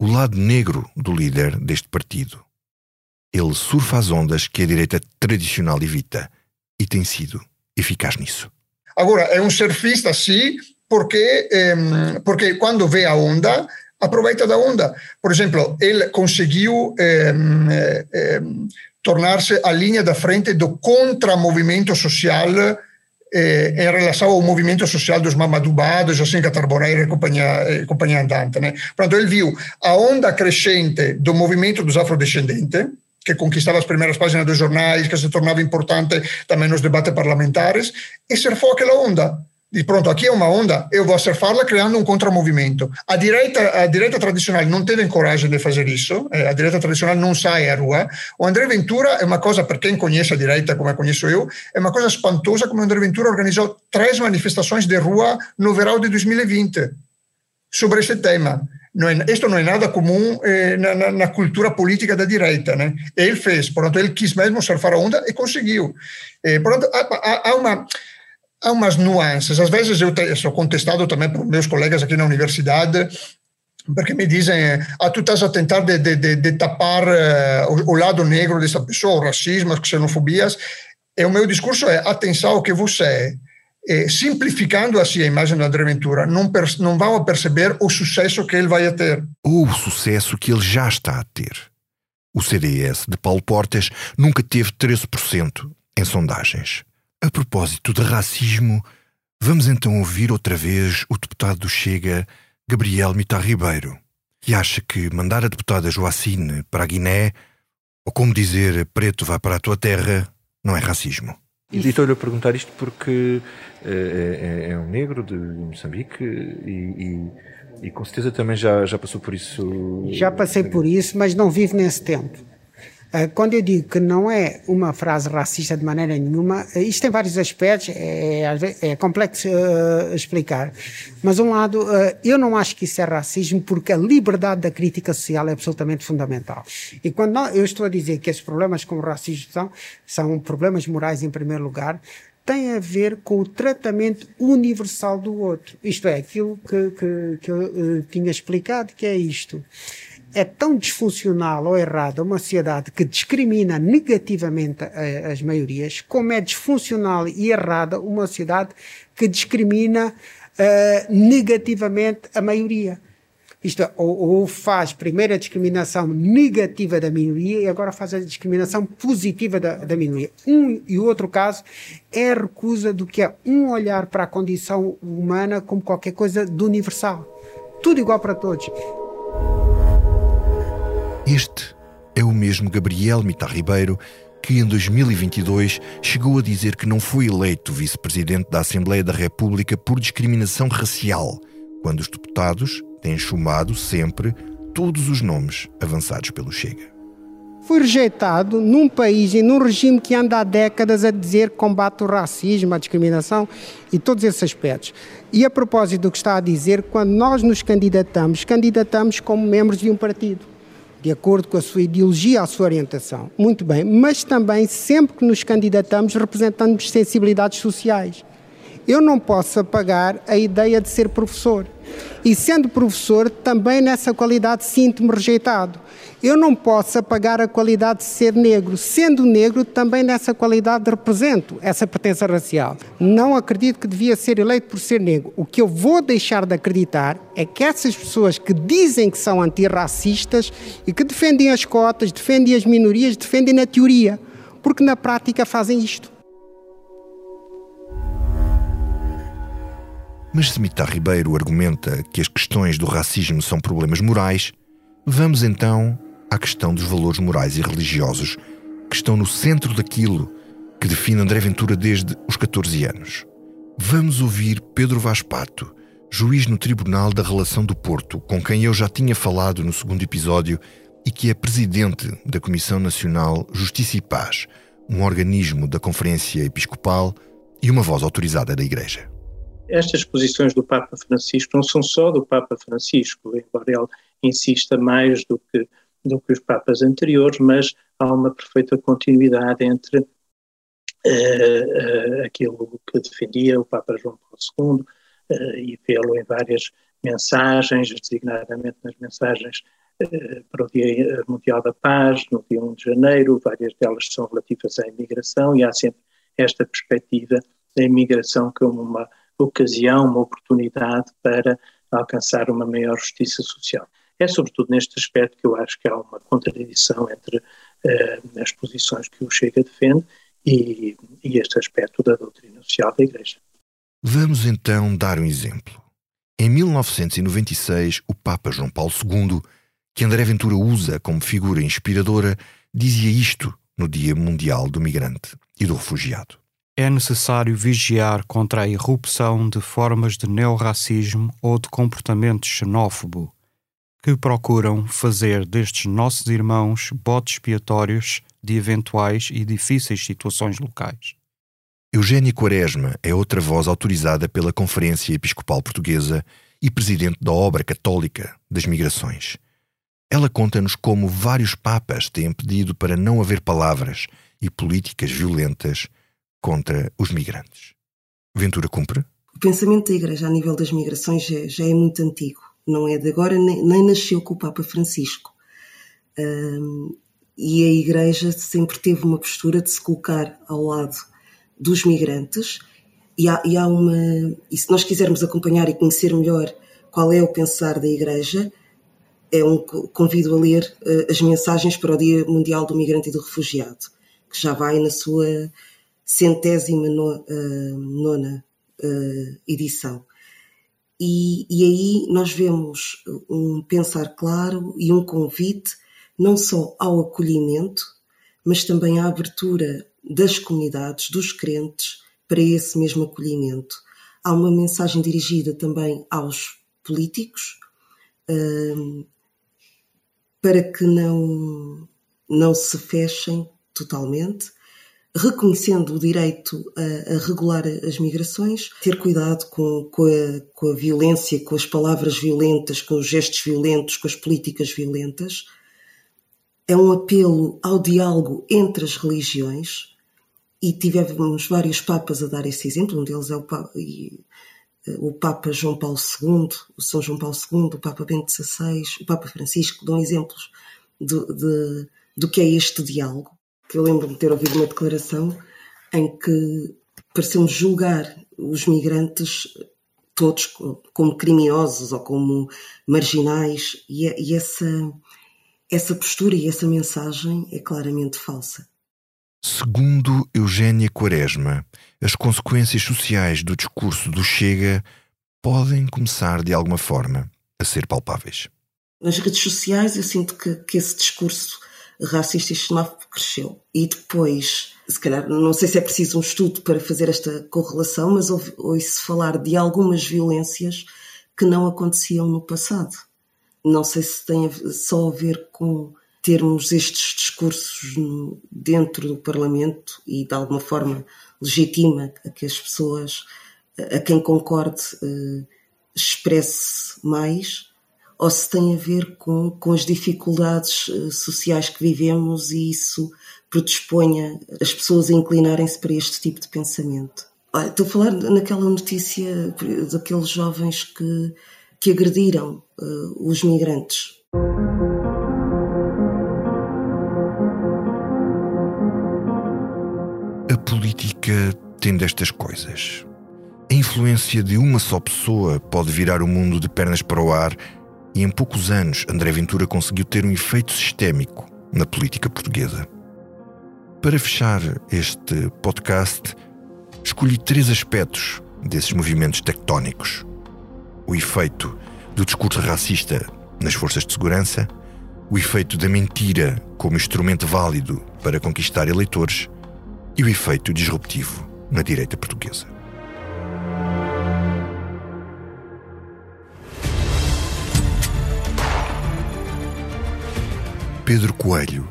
o lado negro do líder deste partido. Ele surfa as ondas que a direita tradicional evita e tem sido eficaz nisso. Agora, é um surfista, sim, porque, porque quando vê a onda, aproveita da onda. Por exemplo, ele conseguiu tornar-se a linha da frente do contra-movimento social eh, em relação ao movimento social dos Mamadou dos Jacinto Carboneira e companhia, companhia andante. Né? Ele viu a onda crescente do movimento dos afrodescendentes, que conquistava as primeiras páginas dos jornais, que se tornava importante também nos debates parlamentares, e surfou aquela onda di pronto, aqui é uma onda, eu vou surfarla criando um contramovimento. A direita, a direita tradicional não teve coragem de fazer isso, eh, a direita tradicional não sai à rua. O André Ventura é uma coisa, para quem conhece a direita como a conheço eu, é uma coisa espantosa como o André Ventura organizou três manifestações de rua no verão de 2020 sobre esse tema. Não é, isto não é nada comum eh, na, na, na, cultura política da direita, né? Ele fez, portanto, ele quis mesmo surfar a onda e conseguiu. Eh, portanto, há, há, uma, há umas nuances. Às vezes eu te, sou contestado também por meus colegas aqui na universidade, porque me dizem, ah, tu estás a tentar de, de, de, de tapar uh, o, o, lado negro dessa pessoa, o racismo, as xenofobias. E o meu discurso é, atenção que você eh, simplificando assim a imagem do André Ventura, não, não vão perceber o sucesso que ele vai ter. Ou o sucesso que ele já está a ter. O CDS de Paulo Portas nunca teve 13% em sondagens. A propósito de racismo, vamos então ouvir outra vez o deputado do Chega, Gabriel Mitar Ribeiro, que acha que mandar a deputada Joacine para a Guiné, ou como dizer preto vai para a tua terra, não é racismo. E estou-lhe a perguntar isto porque é, é, é um negro de Moçambique e, e, e, com certeza também já, já passou por isso. Já passei por isso, mas não vivo nesse tempo. Ah, quando eu digo que não é uma frase racista de maneira nenhuma, ah, isto tem vários aspectos, é, é, é complexo uh, explicar. Mas, um lado, uh, eu não acho que isso é racismo porque a liberdade da crítica social é absolutamente fundamental. E quando eu estou a dizer que esses problemas como o racismo são, são problemas morais em primeiro lugar, tem a ver com o tratamento universal do outro. Isto é, aquilo que, que, que eu uh, tinha explicado, que é isto é tão disfuncional ou errada uma sociedade que discrimina negativamente a, as maiorias, como é disfuncional e errada uma sociedade que discrimina uh, negativamente a maioria. Isto é, ou, ou, faz primeiro a discriminação negativa da minoria e agora faz a discriminação positiva da, da minoria. Um e outro caso é recusa do que é um olhar para a condição humana como qualquer coisa de universal. Tudo igual para todos. Este é o mesmo Gabriel Mitar Ribeiro que em 2022 chegou a dizer que não foi eleito vice-presidente da Assembleia da República por discriminação racial, quando os deputados têm chumado sempre todos os nomes avançados pelo Chega. Foi rejeitado num país e num regime que anda há décadas a dizer que combate o racismo, a discriminação e todos esses aspectos. E a propósito do que está a dizer, quando nós nos candidatamos, candidatamos como membros de um partido de acordo com a sua ideologia, a sua orientação. Muito bem, mas também sempre que nos candidatamos representamos sensibilidades sociais. Eu não posso apagar a ideia de ser professor. E sendo professor, também nessa qualidade sinto-me rejeitado. Eu não posso apagar a qualidade de ser negro. Sendo negro, também nessa qualidade represento essa pertença racial. Não acredito que devia ser eleito por ser negro. O que eu vou deixar de acreditar é que essas pessoas que dizem que são antirracistas e que defendem as cotas, defendem as minorias, defendem na teoria, porque na prática fazem isto. Mas se Mita Ribeiro argumenta que as questões do racismo são problemas morais, vamos então à questão dos valores morais e religiosos que estão no centro daquilo que define André Ventura desde os 14 anos. Vamos ouvir Pedro Vaz Pato, juiz no Tribunal da Relação do Porto, com quem eu já tinha falado no segundo episódio e que é presidente da Comissão Nacional Justiça e Paz, um organismo da Conferência Episcopal e uma voz autorizada da Igreja. Estas posições do Papa Francisco não são só do Papa Francisco, embora ele insista mais do que do que os papas anteriores, mas há uma perfeita continuidade entre uh, uh, aquilo que defendia o Papa João Paulo II uh, e vê-lo em várias mensagens, designadamente nas mensagens para o Dia Mundial da Paz, no dia 1 de janeiro, várias delas são relativas à imigração e há sempre esta perspectiva da imigração como uma ocasião, uma oportunidade para alcançar uma maior justiça social. É sobretudo neste aspecto que eu acho que há uma contradição entre uh, as posições que o Chega defende e, e este aspecto da doutrina social da Igreja. Vamos então dar um exemplo. Em 1996, o Papa João Paulo II, que André Ventura usa como figura inspiradora, dizia isto no Dia Mundial do Migrante e do Refugiado. É necessário vigiar contra a irrupção de formas de neorracismo ou de comportamento xenófobo que procuram fazer destes nossos irmãos botes expiatórios de eventuais e difíceis situações locais. Eugênia Quaresma é outra voz autorizada pela Conferência Episcopal Portuguesa e presidente da Obra Católica das Migrações. Ela conta-nos como vários papas têm pedido para não haver palavras e políticas violentas contra os migrantes. Ventura cumpre? O pensamento da Igreja a nível das migrações já, já é muito antigo. Não é de agora, nem, nem nasceu com o Papa Francisco. Um, e a Igreja sempre teve uma postura de se colocar ao lado dos migrantes e há, e há uma e se nós quisermos acompanhar e conhecer melhor qual é o pensar da Igreja é um convido a ler uh, as mensagens para o Dia Mundial do Migrante e do Refugiado que já vai na sua centésima no, uh, nona uh, edição e, e aí nós vemos um pensar claro e um convite não só ao acolhimento, mas também à abertura das comunidades, dos crentes, para esse mesmo acolhimento. Há uma mensagem dirigida também aos políticos, um, para que não, não se fechem totalmente, reconhecendo o direito a, a, regular as migrações, ter cuidado com, com, a, com a violência, com as palavras violentas, com os gestos violentos, com as políticas violentas, é um apelo ao diálogo entre as religiões. E tivemos vários papas a dar esse exemplo, um deles é o Papa, o Papa João Paulo II, o São João Paulo II, o Papa Bento XVI, o Papa Francisco, dão exemplos do, de, do que é este diálogo. Que eu lembro-me de ter ouvido uma declaração em que parecemos julgar os migrantes todos como criminosos ou como marginais e, e essa essa postura e essa mensagem é claramente falsa. Segundo Eugénia Quaresma, as consequências sociais do discurso do Chega podem começar de alguma forma a ser palpáveis. Nas redes sociais eu sinto que, que esse discurso racista e xenófobo cresceu. E depois, se calhar, não sei se é preciso um estudo para fazer esta correlação, mas ouve-se falar de algumas violências que não aconteciam no passado. Não sei se tem só a ver com termos estes discursos dentro do Parlamento e de alguma forma legitima a que as pessoas, a quem concorde, eh, expresse mais, ou se tem a ver com, com as dificuldades eh, sociais que vivemos e isso predisponha as pessoas a inclinarem-se para este tipo de pensamento. Estou a falar naquela notícia daqueles jovens que que agrediram uh, os migrantes. A política tem destas coisas. A influência de uma só pessoa pode virar o mundo de pernas para o ar e em poucos anos André Ventura conseguiu ter um efeito sistémico na política portuguesa. Para fechar este podcast, escolhi três aspectos desses movimentos tectónicos o efeito do discurso racista nas forças de segurança, o efeito da mentira como instrumento válido para conquistar eleitores e o efeito disruptivo na direita portuguesa. Pedro Coelho,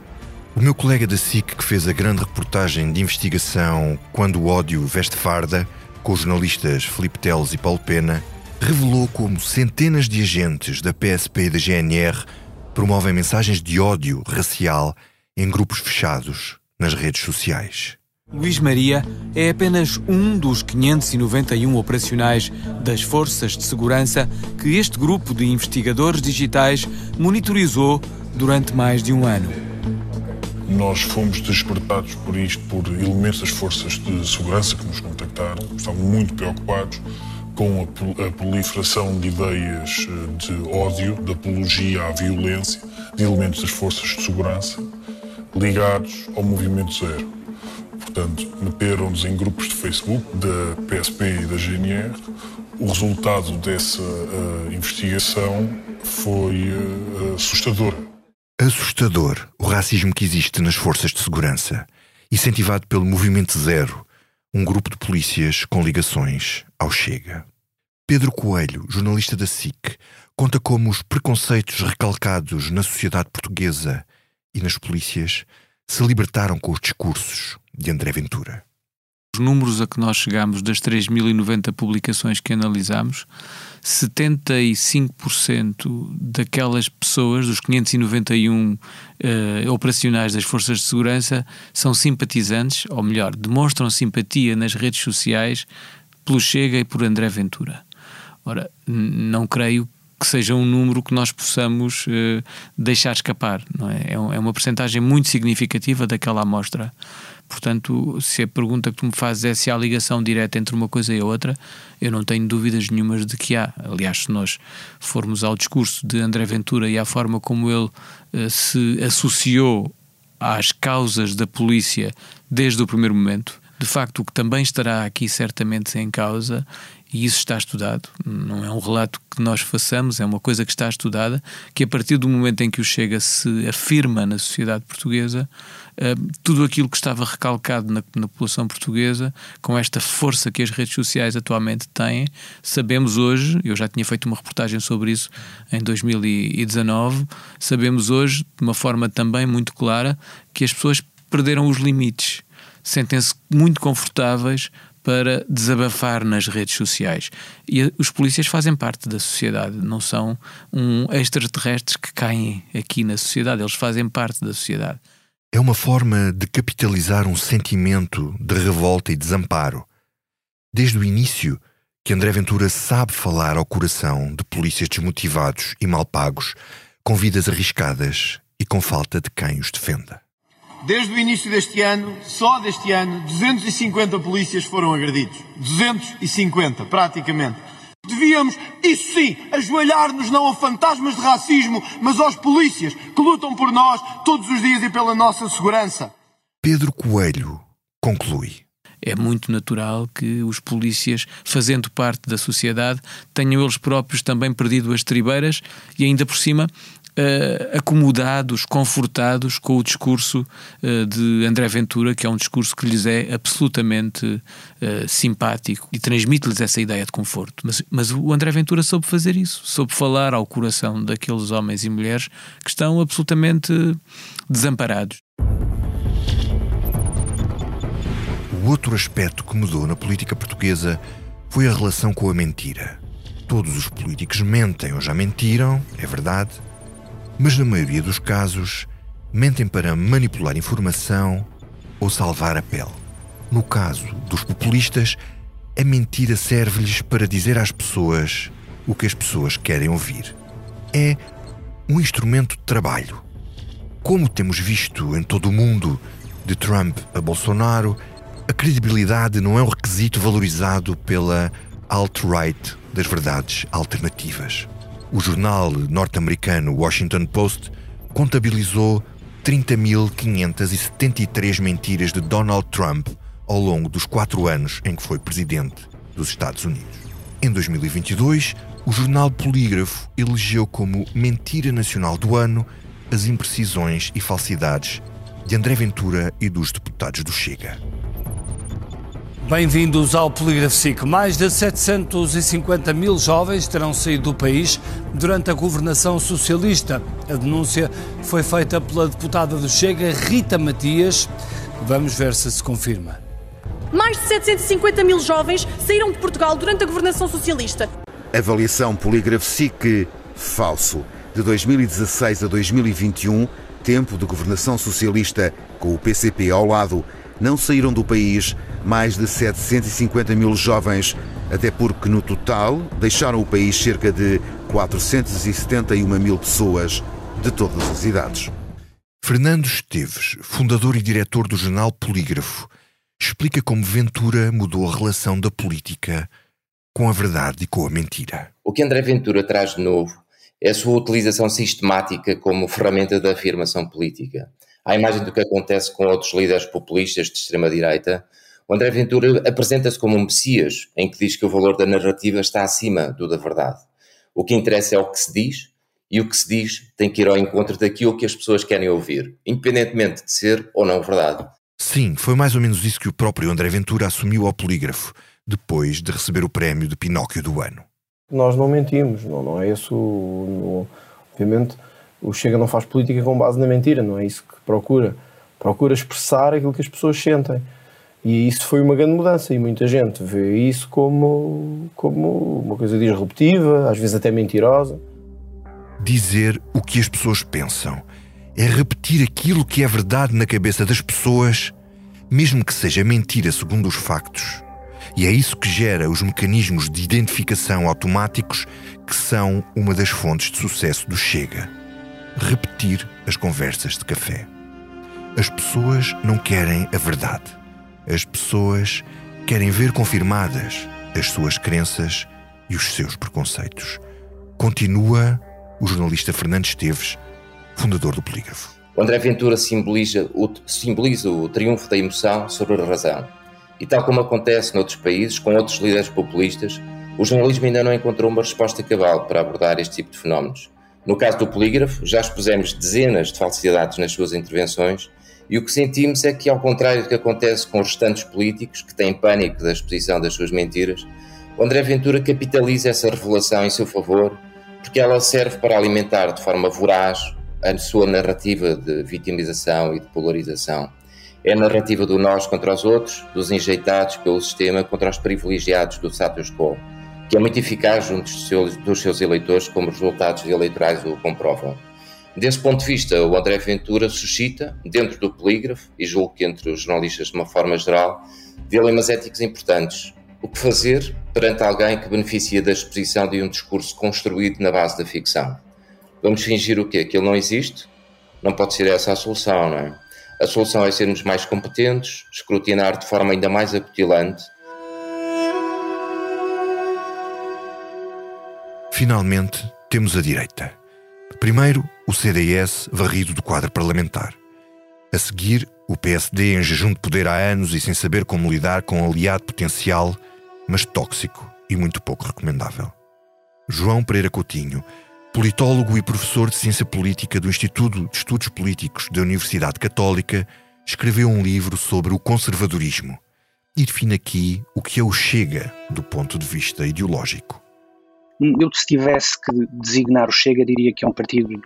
o meu colega da SIC que fez a grande reportagem de investigação Quando o ódio veste farda, com os jornalistas Filipe Teles e Paulo Pena, revelou como centenas de agentes da PSP e da GNR promovem mensagens de ódio racial em grupos fechados nas redes sociais. Luís Maria é apenas um dos 591 operacionais das forças de segurança que este grupo de investigadores digitais monitorizou durante mais de um ano. Nós fomos despertados por isto por elementos das forças de segurança que nos contactaram, estavam muito preocupados com a proliferação de ideias eh, de ódio, de apologia à violência, de elementos das forças de segurança ligados ao Movimento Zero. Portanto, meteram-nos em grupos de Facebook da PSP e da GNR. O resultado dessa uh, investigação foi uh, assustador. Assustador o racismo que existe nas forças de segurança, incentivado pelo Movimento Zero, um grupo de polícias com ligações ao Chega. Pedro Coelho, jornalista da SIC, conta como os preconceitos recalcados na sociedade portuguesa e nas polícias se libertaram com os discursos de André Ventura. Os números a que nós chegamos das 3.090 publicações que analisamos, 75% daquelas pessoas, dos 591 uh, eh, operacionais das forças de segurança, são simpatizantes, ou melhor, demonstram simpatia nas redes sociais pelo Chega e por André Ventura. Ora, não creio que seja um número que nós possamos uh, deixar escapar. Não é? É, é uma percentagem muito significativa daquela amostra. Portanto, se a pergunta que tu me fazes é se há ligação direta entre uma coisa e outra, eu não tenho dúvidas nenhumas de que há. Aliás, se nós formos ao discurso de André Ventura e à forma como ele uh, se associou às causas da polícia desde o primeiro momento, de facto, o que também estará aqui certamente em causa e isso está estudado, não é um relato que nós façamos, é uma coisa que está estudada, que a partir do momento em que o Chega se afirma na sociedade portuguesa, tudo aquilo que estava recalcado na, na, população portuguesa, com esta força que as redes sociais atualmente têm, sabemos hoje, eu já tinha feito uma reportagem sobre isso em 2019, sabemos hoje, de uma forma também muito clara, que as pessoas perderam os limites, sentem-se muito confortáveis para desabafar nas redes sociais. E os polícias fazem parte da sociedade, não são um extraterrestres que caem aqui na sociedade, eles fazem parte da sociedade. É uma forma de capitalizar um sentimento de revolta e desamparo. Desde o início, que André Ventura sabe falar ao coração de polícias desmotivados e mal pagos, com vidas arriscadas e com falta de quem os defenda. Desde o início deste ano, só deste ano, 250 polícias foram agredidos. 250, praticamente. Devíamos, isso sim, ajoelhar-nos não a fantasmas de racismo, mas aos polícias que lutam por nós todos os dias e pela nossa segurança. Pedro Coelho conclui. É muito natural que os polícias, fazendo parte da sociedade, tenham eles próprios também perdido as tribeiras e ainda por cima uh, acomodados, confortados com o discurso uh, de André Ventura, que é um discurso que lhes é absolutamente uh, simpático e transmite-lhes essa ideia de conforto. Mas, mas o André Ventura soube fazer isso, soube falar ao coração daqueles homens e mulheres que estão absolutamente desamparados. O outro aspecto que mudou na política portuguesa foi a relação com a mentira. Todos os políticos mentem ou já mentiram, é verdade, mas na maioria dos casos mentem para manipular informação ou salvar a pele. No caso dos populistas, a mentira serve-lhes para dizer às pessoas o que as pessoas querem ouvir. É um instrumento de trabalho. Como temos visto em todo o mundo, de Trump a Bolsonaro, a credibilidade não é um requisito valorizado pela alt-right das verdades alternativas. O jornal norte-americano Washington Post contabilizou 30.573 mentiras de Donald Trump ao longo dos quatro anos em que foi presidente dos Estados Unidos. Em 2022, o jornal Polígrafo elegeu como mentira nacional do ano as imprecisões e falsidades de André Ventura e dos deputados do Chega. Bem-vindos ao Polígrafo SIC. Mais de 750 mil jovens terão saído do país durante a governação socialista. A denúncia foi feita pela deputada do Chega, Rita Matias. Vamos ver se se confirma. Mais de 750 mil jovens saíram de Portugal durante a governação socialista. Avaliação Polígrafo SIC falso. De 2016 a 2021, tempo de governação socialista, com o PCP ao lado, não saíram do país mais de 750 mil jovens, até porque no total deixaram o país cerca de 471 mil pessoas de todas as idades. Fernando Esteves, fundador e diretor do jornal Polígrafo, explica como Ventura mudou a relação da política com a verdade e com a mentira. O que André Ventura traz de novo é a sua utilização sistemática como ferramenta da afirmação política à imagem do que acontece com outros líderes populistas de extrema-direita, o André Ventura apresenta-se como um messias, em que diz que o valor da narrativa está acima do da verdade. O que interessa é o que se diz, e o que se diz tem que ir ao encontro daquilo que as pessoas querem ouvir, independentemente de ser ou não verdade. Sim, foi mais ou menos isso que o próprio André Ventura assumiu ao polígrafo, depois de receber o prémio de Pinóquio do ano. Nós não mentimos, não, não é isso. Não, obviamente, o Chega não faz política com base na mentira, não é isso que procura. Procura expressar aquilo que as pessoas sentem. E isso foi uma grande mudança e muita gente vê isso como, como uma coisa disruptiva, às vezes até mentirosa. Dizer o que as pessoas pensam é repetir aquilo que é verdade na cabeça das pessoas, mesmo que seja mentira segundo os factos. E é isso que gera os mecanismos de identificação automáticos que são uma das fontes de sucesso do Chega. Repetir as conversas de café. As pessoas não querem a verdade. As pessoas querem ver confirmadas as suas crenças e os seus preconceitos. Continua o jornalista Fernando Esteves, fundador do Polígrafo. O André Ventura simboliza o, simboliza o triunfo da emoção sobre a razão. E tal como acontece noutros países, com outros líderes populistas, o jornalismo ainda não encontrou uma resposta cabal para abordar este tipo de fenómenos. No caso do polígrafo, já expusemos dezenas de falsidades nas suas intervenções e o que sentimos é que, ao contrário do que acontece com os restantes políticos, que têm pânico da exposição das suas mentiras, o André Ventura capitaliza essa revelação em seu favor, porque ela serve para alimentar de forma voraz a sua narrativa de vitimização e de polarização. É a narrativa do nós contra os outros, dos enjeitados pelo sistema contra os privilegiados do status quo, que é muito eficaz junto dos seus, dos seus eleitores, como os resultados eleitorais o comprovam. Desse ponto de vista, o André Ventura suscita, dentro do polígrafo, e julgo que entre os jornalistas de uma forma geral, dilemas éticos importantes. O que fazer perante alguém que beneficia da exposição de um discurso construído na base da ficção? Vamos fingir o quê? Que ele não existe? Não pode ser essa a solução, não é? A solução é sermos mais competentes, escrutinar de forma ainda mais acutilante. Finalmente, temos a direita Primeiro, o CDS varrido do quadro parlamentar. A seguir, o PSD em jejum de poder há anos e sem saber como lidar com um aliado potencial, mas tóxico e muito pouco recomendável. João Pereira Coutinho, politólogo e professor de Ciência Política do Instituto de Estudos Políticos da Universidade Católica, escreveu um livro sobre o conservadorismo e define aqui o que é o Chega do ponto de vista ideológico. Eu, se tivesse que designar o Chega, diria que é um partido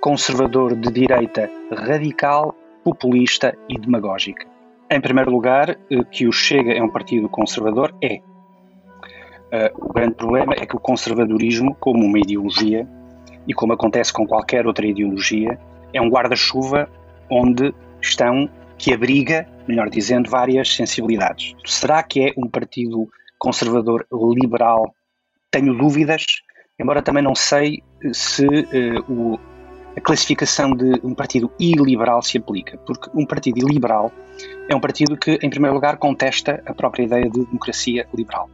conservador de direita radical, populista e demagógica. Em primeiro lugar, eh, que o Chega é um partido conservador, é. Eh, o grande problema é que o conservadorismo, como uma ideologia, e como acontece com qualquer outra ideologia, é um guarda-chuva onde estão, que abriga, melhor dizendo, várias sensibilidades. Será que é um partido conservador liberal tenho dúvidas, embora também não sei se uh, o, a classificação de um partido iliberal se aplica, porque um partido iliberal é um partido que, em primeiro lugar, contesta a própria ideia de democracia liberal.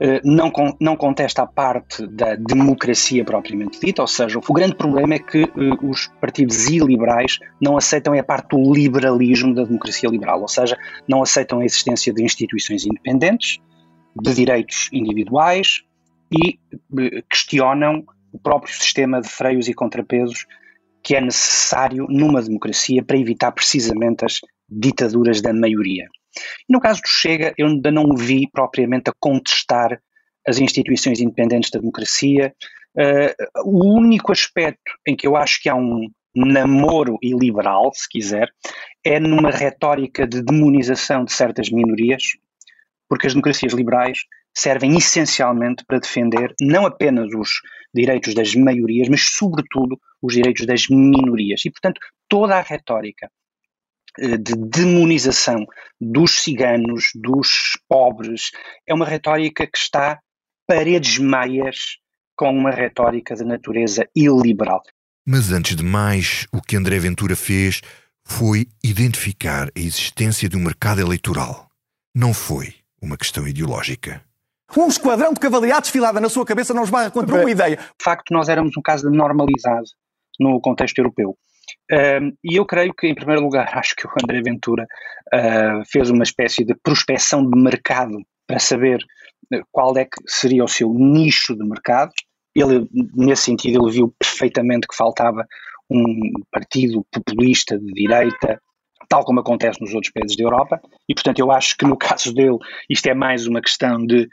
Uh, não, não contesta a parte da democracia propriamente dita, ou seja, o grande problema é que uh, os partidos iliberais não aceitam a parte do liberalismo da democracia liberal, ou seja, não aceitam a existência de instituições independentes, de direitos individuais, e eh, questionam o próprio sistema de freios e contrapesos que é necessário numa democracia para evitar precisamente as ditaduras da maioria. E no caso do Chega, eu ainda não vi propriamente a contestar as instituições independentes da democracia. Uh, o único aspecto em que eu acho que há um namoro iliberal, se quiser, é numa retórica de demonização de certas minorias, porque as democracias liberais servem essencialmente para defender não apenas os direitos das maiorias, mas sobretudo os direitos das minorias. E, portanto, toda a retórica eh, de demonização dos ciganos, dos pobres, é uma retórica que está paredes meias com uma retórica de natureza iliberal. Mas antes de mais, o que André Ventura fez foi identificar a existência de um mercado eleitoral. Não foi uma questão ideológica. Um esquadrão de cavalaria desfilada na sua cabeça não esbarra contra uma ideia. De facto, nós éramos um caso de normalidade no contexto europeu. Um, e eu creio que, em primeiro lugar, acho que o André Ventura uh, fez uma espécie de prospecção de mercado para saber uh, qual é que seria o seu nicho de mercado. Ele, nesse sentido, ele viu perfeitamente que faltava um partido populista de direita, tal como acontece nos outros países da Europa, e portanto eu acho que no caso dele isto é mais uma questão de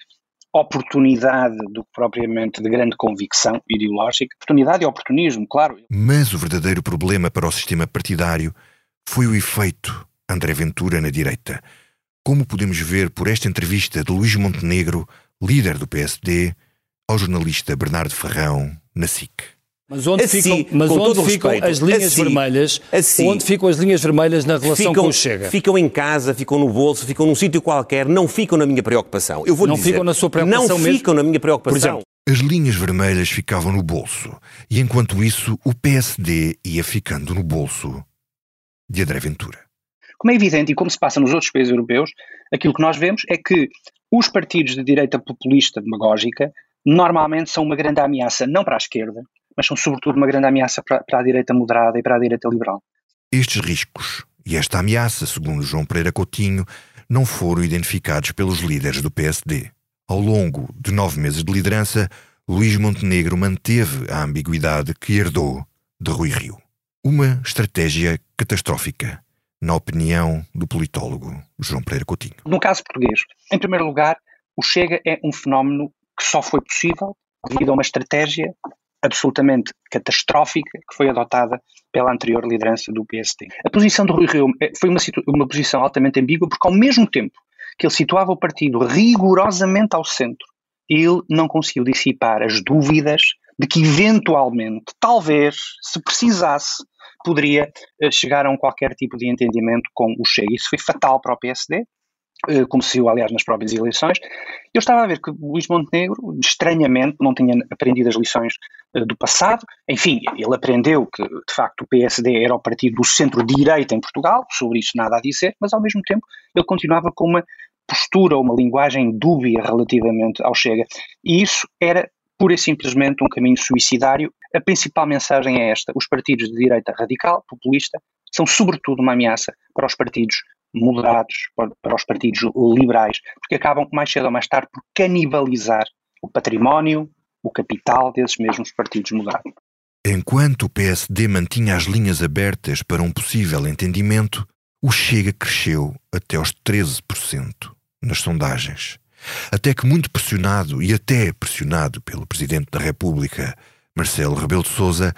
oportunidade do que propriamente de grande convicção ideológica. Oportunidade e oportunismo, claro. Mas o verdadeiro problema para o sistema partidário foi o efeito André Ventura na direita. como podemos ver por esta entrevista de Luís Montenegro, líder do PSD, ao jornalista Bernardo Ferrão, na SIC. Mas onde Assim, ficam, mas onde ficam respeito, as linhas assim, vermelhas? assim, onde ficam as linhas vermelhas na relação ficam, com o Chega? Ficam em casa, ficam no bolso, ficam num sítio qualquer, não ficam na minha preocupação. Eu vou Não dizer, ficam na sua preocupação Não mesmo? ficam na minha preocupação. Por exemplo, as linhas vermelhas ficavam no bolso e, enquanto isso, o PSD ia ficando no bolso de André Ventura. Como é evidente e como se passa nos outros países europeus, aquilo que nós vemos é que os partidos de direita populista demagógica normalmente são uma grande ameaça, não para a esquerda, mas são sobretudo uma grande ameaça para, para a direita moderada e para a direita liberal. Estes riscos e esta ameaça, segundo João Pereira Coutinho, não foram identificados pelos líderes do PSD. Ao longo de nove meses de liderança, Luís Montenegro manteve a ambiguidade que herdou de Rui Rio. Uma estratégia catastrófica, na opinião do politólogo João Pereira Coutinho. No caso português, em primeiro lugar, o Chega é um fenómeno que só foi possível devido a uma estratégia absolutamente catastrófica que foi adotada pela anterior liderança do PSD. A posição de Rui Rio eh, foi uma, uma posição altamente ambígua porque, ao mesmo tempo que ele situava o partido rigorosamente ao centro, ele não conseguiu dissipar as dúvidas de que, eventualmente, talvez, se precisasse, poderia eh, chegar a um qualquer tipo de entendimento com o Chega. Isso foi fatal para o PSD, como se viu, aliás, nas próprias eleições. Eu estava a ver que Luís Montenegro, estranhamente, não tinha aprendido as lições eh, do passado. Enfim, ele aprendeu que, de facto, o PSD era o partido do centro-direita em Portugal, sobre isso nada a dizer, mas, ao mesmo tempo, ele continuava com uma postura, uma linguagem dúbia relativamente ao Chega. E isso era pura e simplesmente um caminho suicidário. A principal mensagem é esta: os partidos de direita radical, populista, são sobretudo uma ameaça para os partidos moderados, para os partidos liberais, porque acabam mais cedo ou mais tarde por canibalizar o património, o capital desses mesmos partidos moderados. Enquanto o PSD mantinha as linhas abertas para um possível entendimento, o Chega cresceu até aos 13% nas sondagens. Até que, muito pressionado e até pressionado pelo Presidente da República, Marcelo Rebelo de Sousa,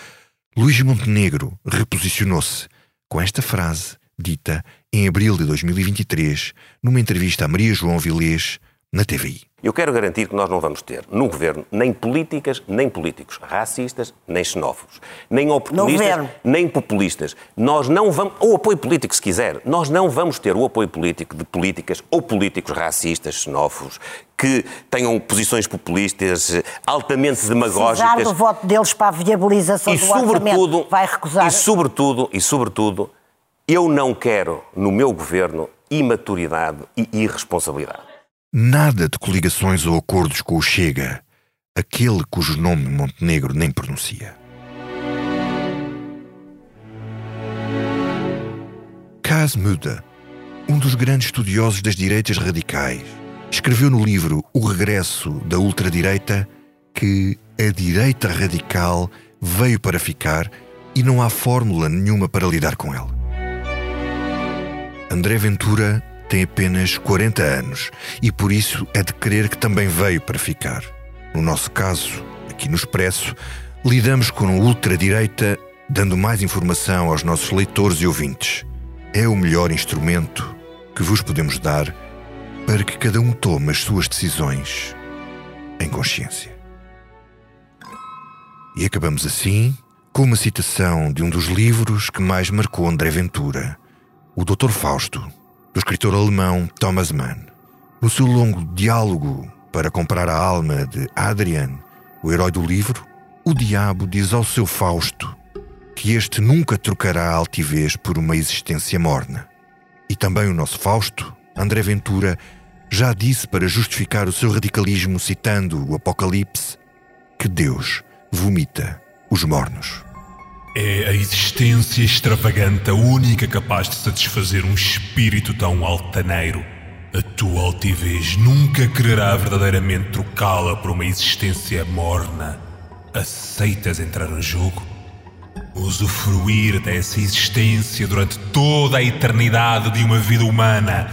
Luís Montenegro reposicionou-se com esta frase dita em abril de 2023, numa entrevista a Maria João Vilês, na TVI. Eu quero garantir que nós não vamos ter no governo nem políticas, nem políticos racistas, nem xenófobos, nem oportunistas, nem populistas. Nós não vamos, ou apoio político se quiser, nós não vamos ter o apoio político de políticas ou políticos racistas, xenófobos, que tenham posições populistas altamente demagógicas. Precisar do voto deles para a viabilização e do sobretudo, orçamento, vai recusar. E sobretudo, e sobretudo, eu não quero no meu governo imaturidade e irresponsabilidade. Nada de coligações ou acordos com o Chega, aquele cujo nome Montenegro nem pronuncia. Kaz Muda, um dos grandes estudiosos das direitas radicais, escreveu no livro O Regresso da Ultradireita que a direita radical veio para ficar e não há fórmula nenhuma para lidar com ela. André Ventura tem apenas 40 anos e por isso é de crer que também veio para ficar. No nosso caso, aqui no Expresso, lidamos com a ultradireita, dando mais informação aos nossos leitores e ouvintes. É o melhor instrumento que vos podemos dar para que cada um tome as suas decisões em consciência. E acabamos assim com uma citação de um dos livros que mais marcou André Ventura, o Dr. Fausto, do escritor alemão Thomas Mann. No seu longo diálogo para comprar a alma de Adrian, o herói do livro, o diabo diz ao seu Fausto que este nunca trocará a altivez por uma existência morna. E também o nosso Fausto, André Ventura, já disse para justificar o seu radicalismo, citando o Apocalipse, que Deus vomita os mornos. É a existência extravagante a única capaz de satisfazer um espírito tão altaneiro. A tua altivez nunca quererá verdadeiramente trocá-la por uma existência morna. Aceitas entrar no jogo? Usufruir dessa existência durante toda a eternidade de uma vida humana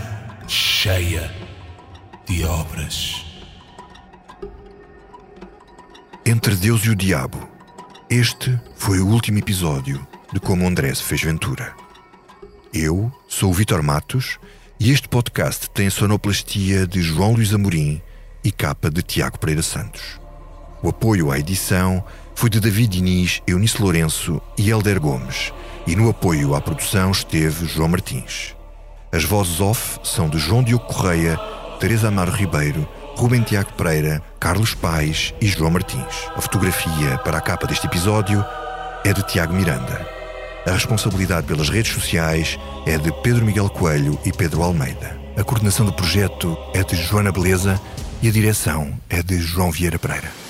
cheia de obras. Entre Deus e o Diabo. Este foi o último episódio de Como André se fez Ventura. Eu sou o Vitor Matos E este podcast tem a sonoplastia de João Luís Amorim e capa de Tiago Pereira Santos. O apoio à edição foi de David Diniz, Eunice Lourenço e Helder Gomes, e no apoio à produção esteve João Martins. As vozes off são de João Diogo Correia, Teresa Amaro Ribeiro, Rubem Tiago Pereira, Carlos Pais e João Martins. A fotografia para a capa deste episódio é de Tiago Miranda. A responsabilidade pelas redes sociais é de Pedro Miguel Coelho e Pedro Almeida. A coordenação do projeto é de Joana Beleza e a direção é de João Vieira Pereira.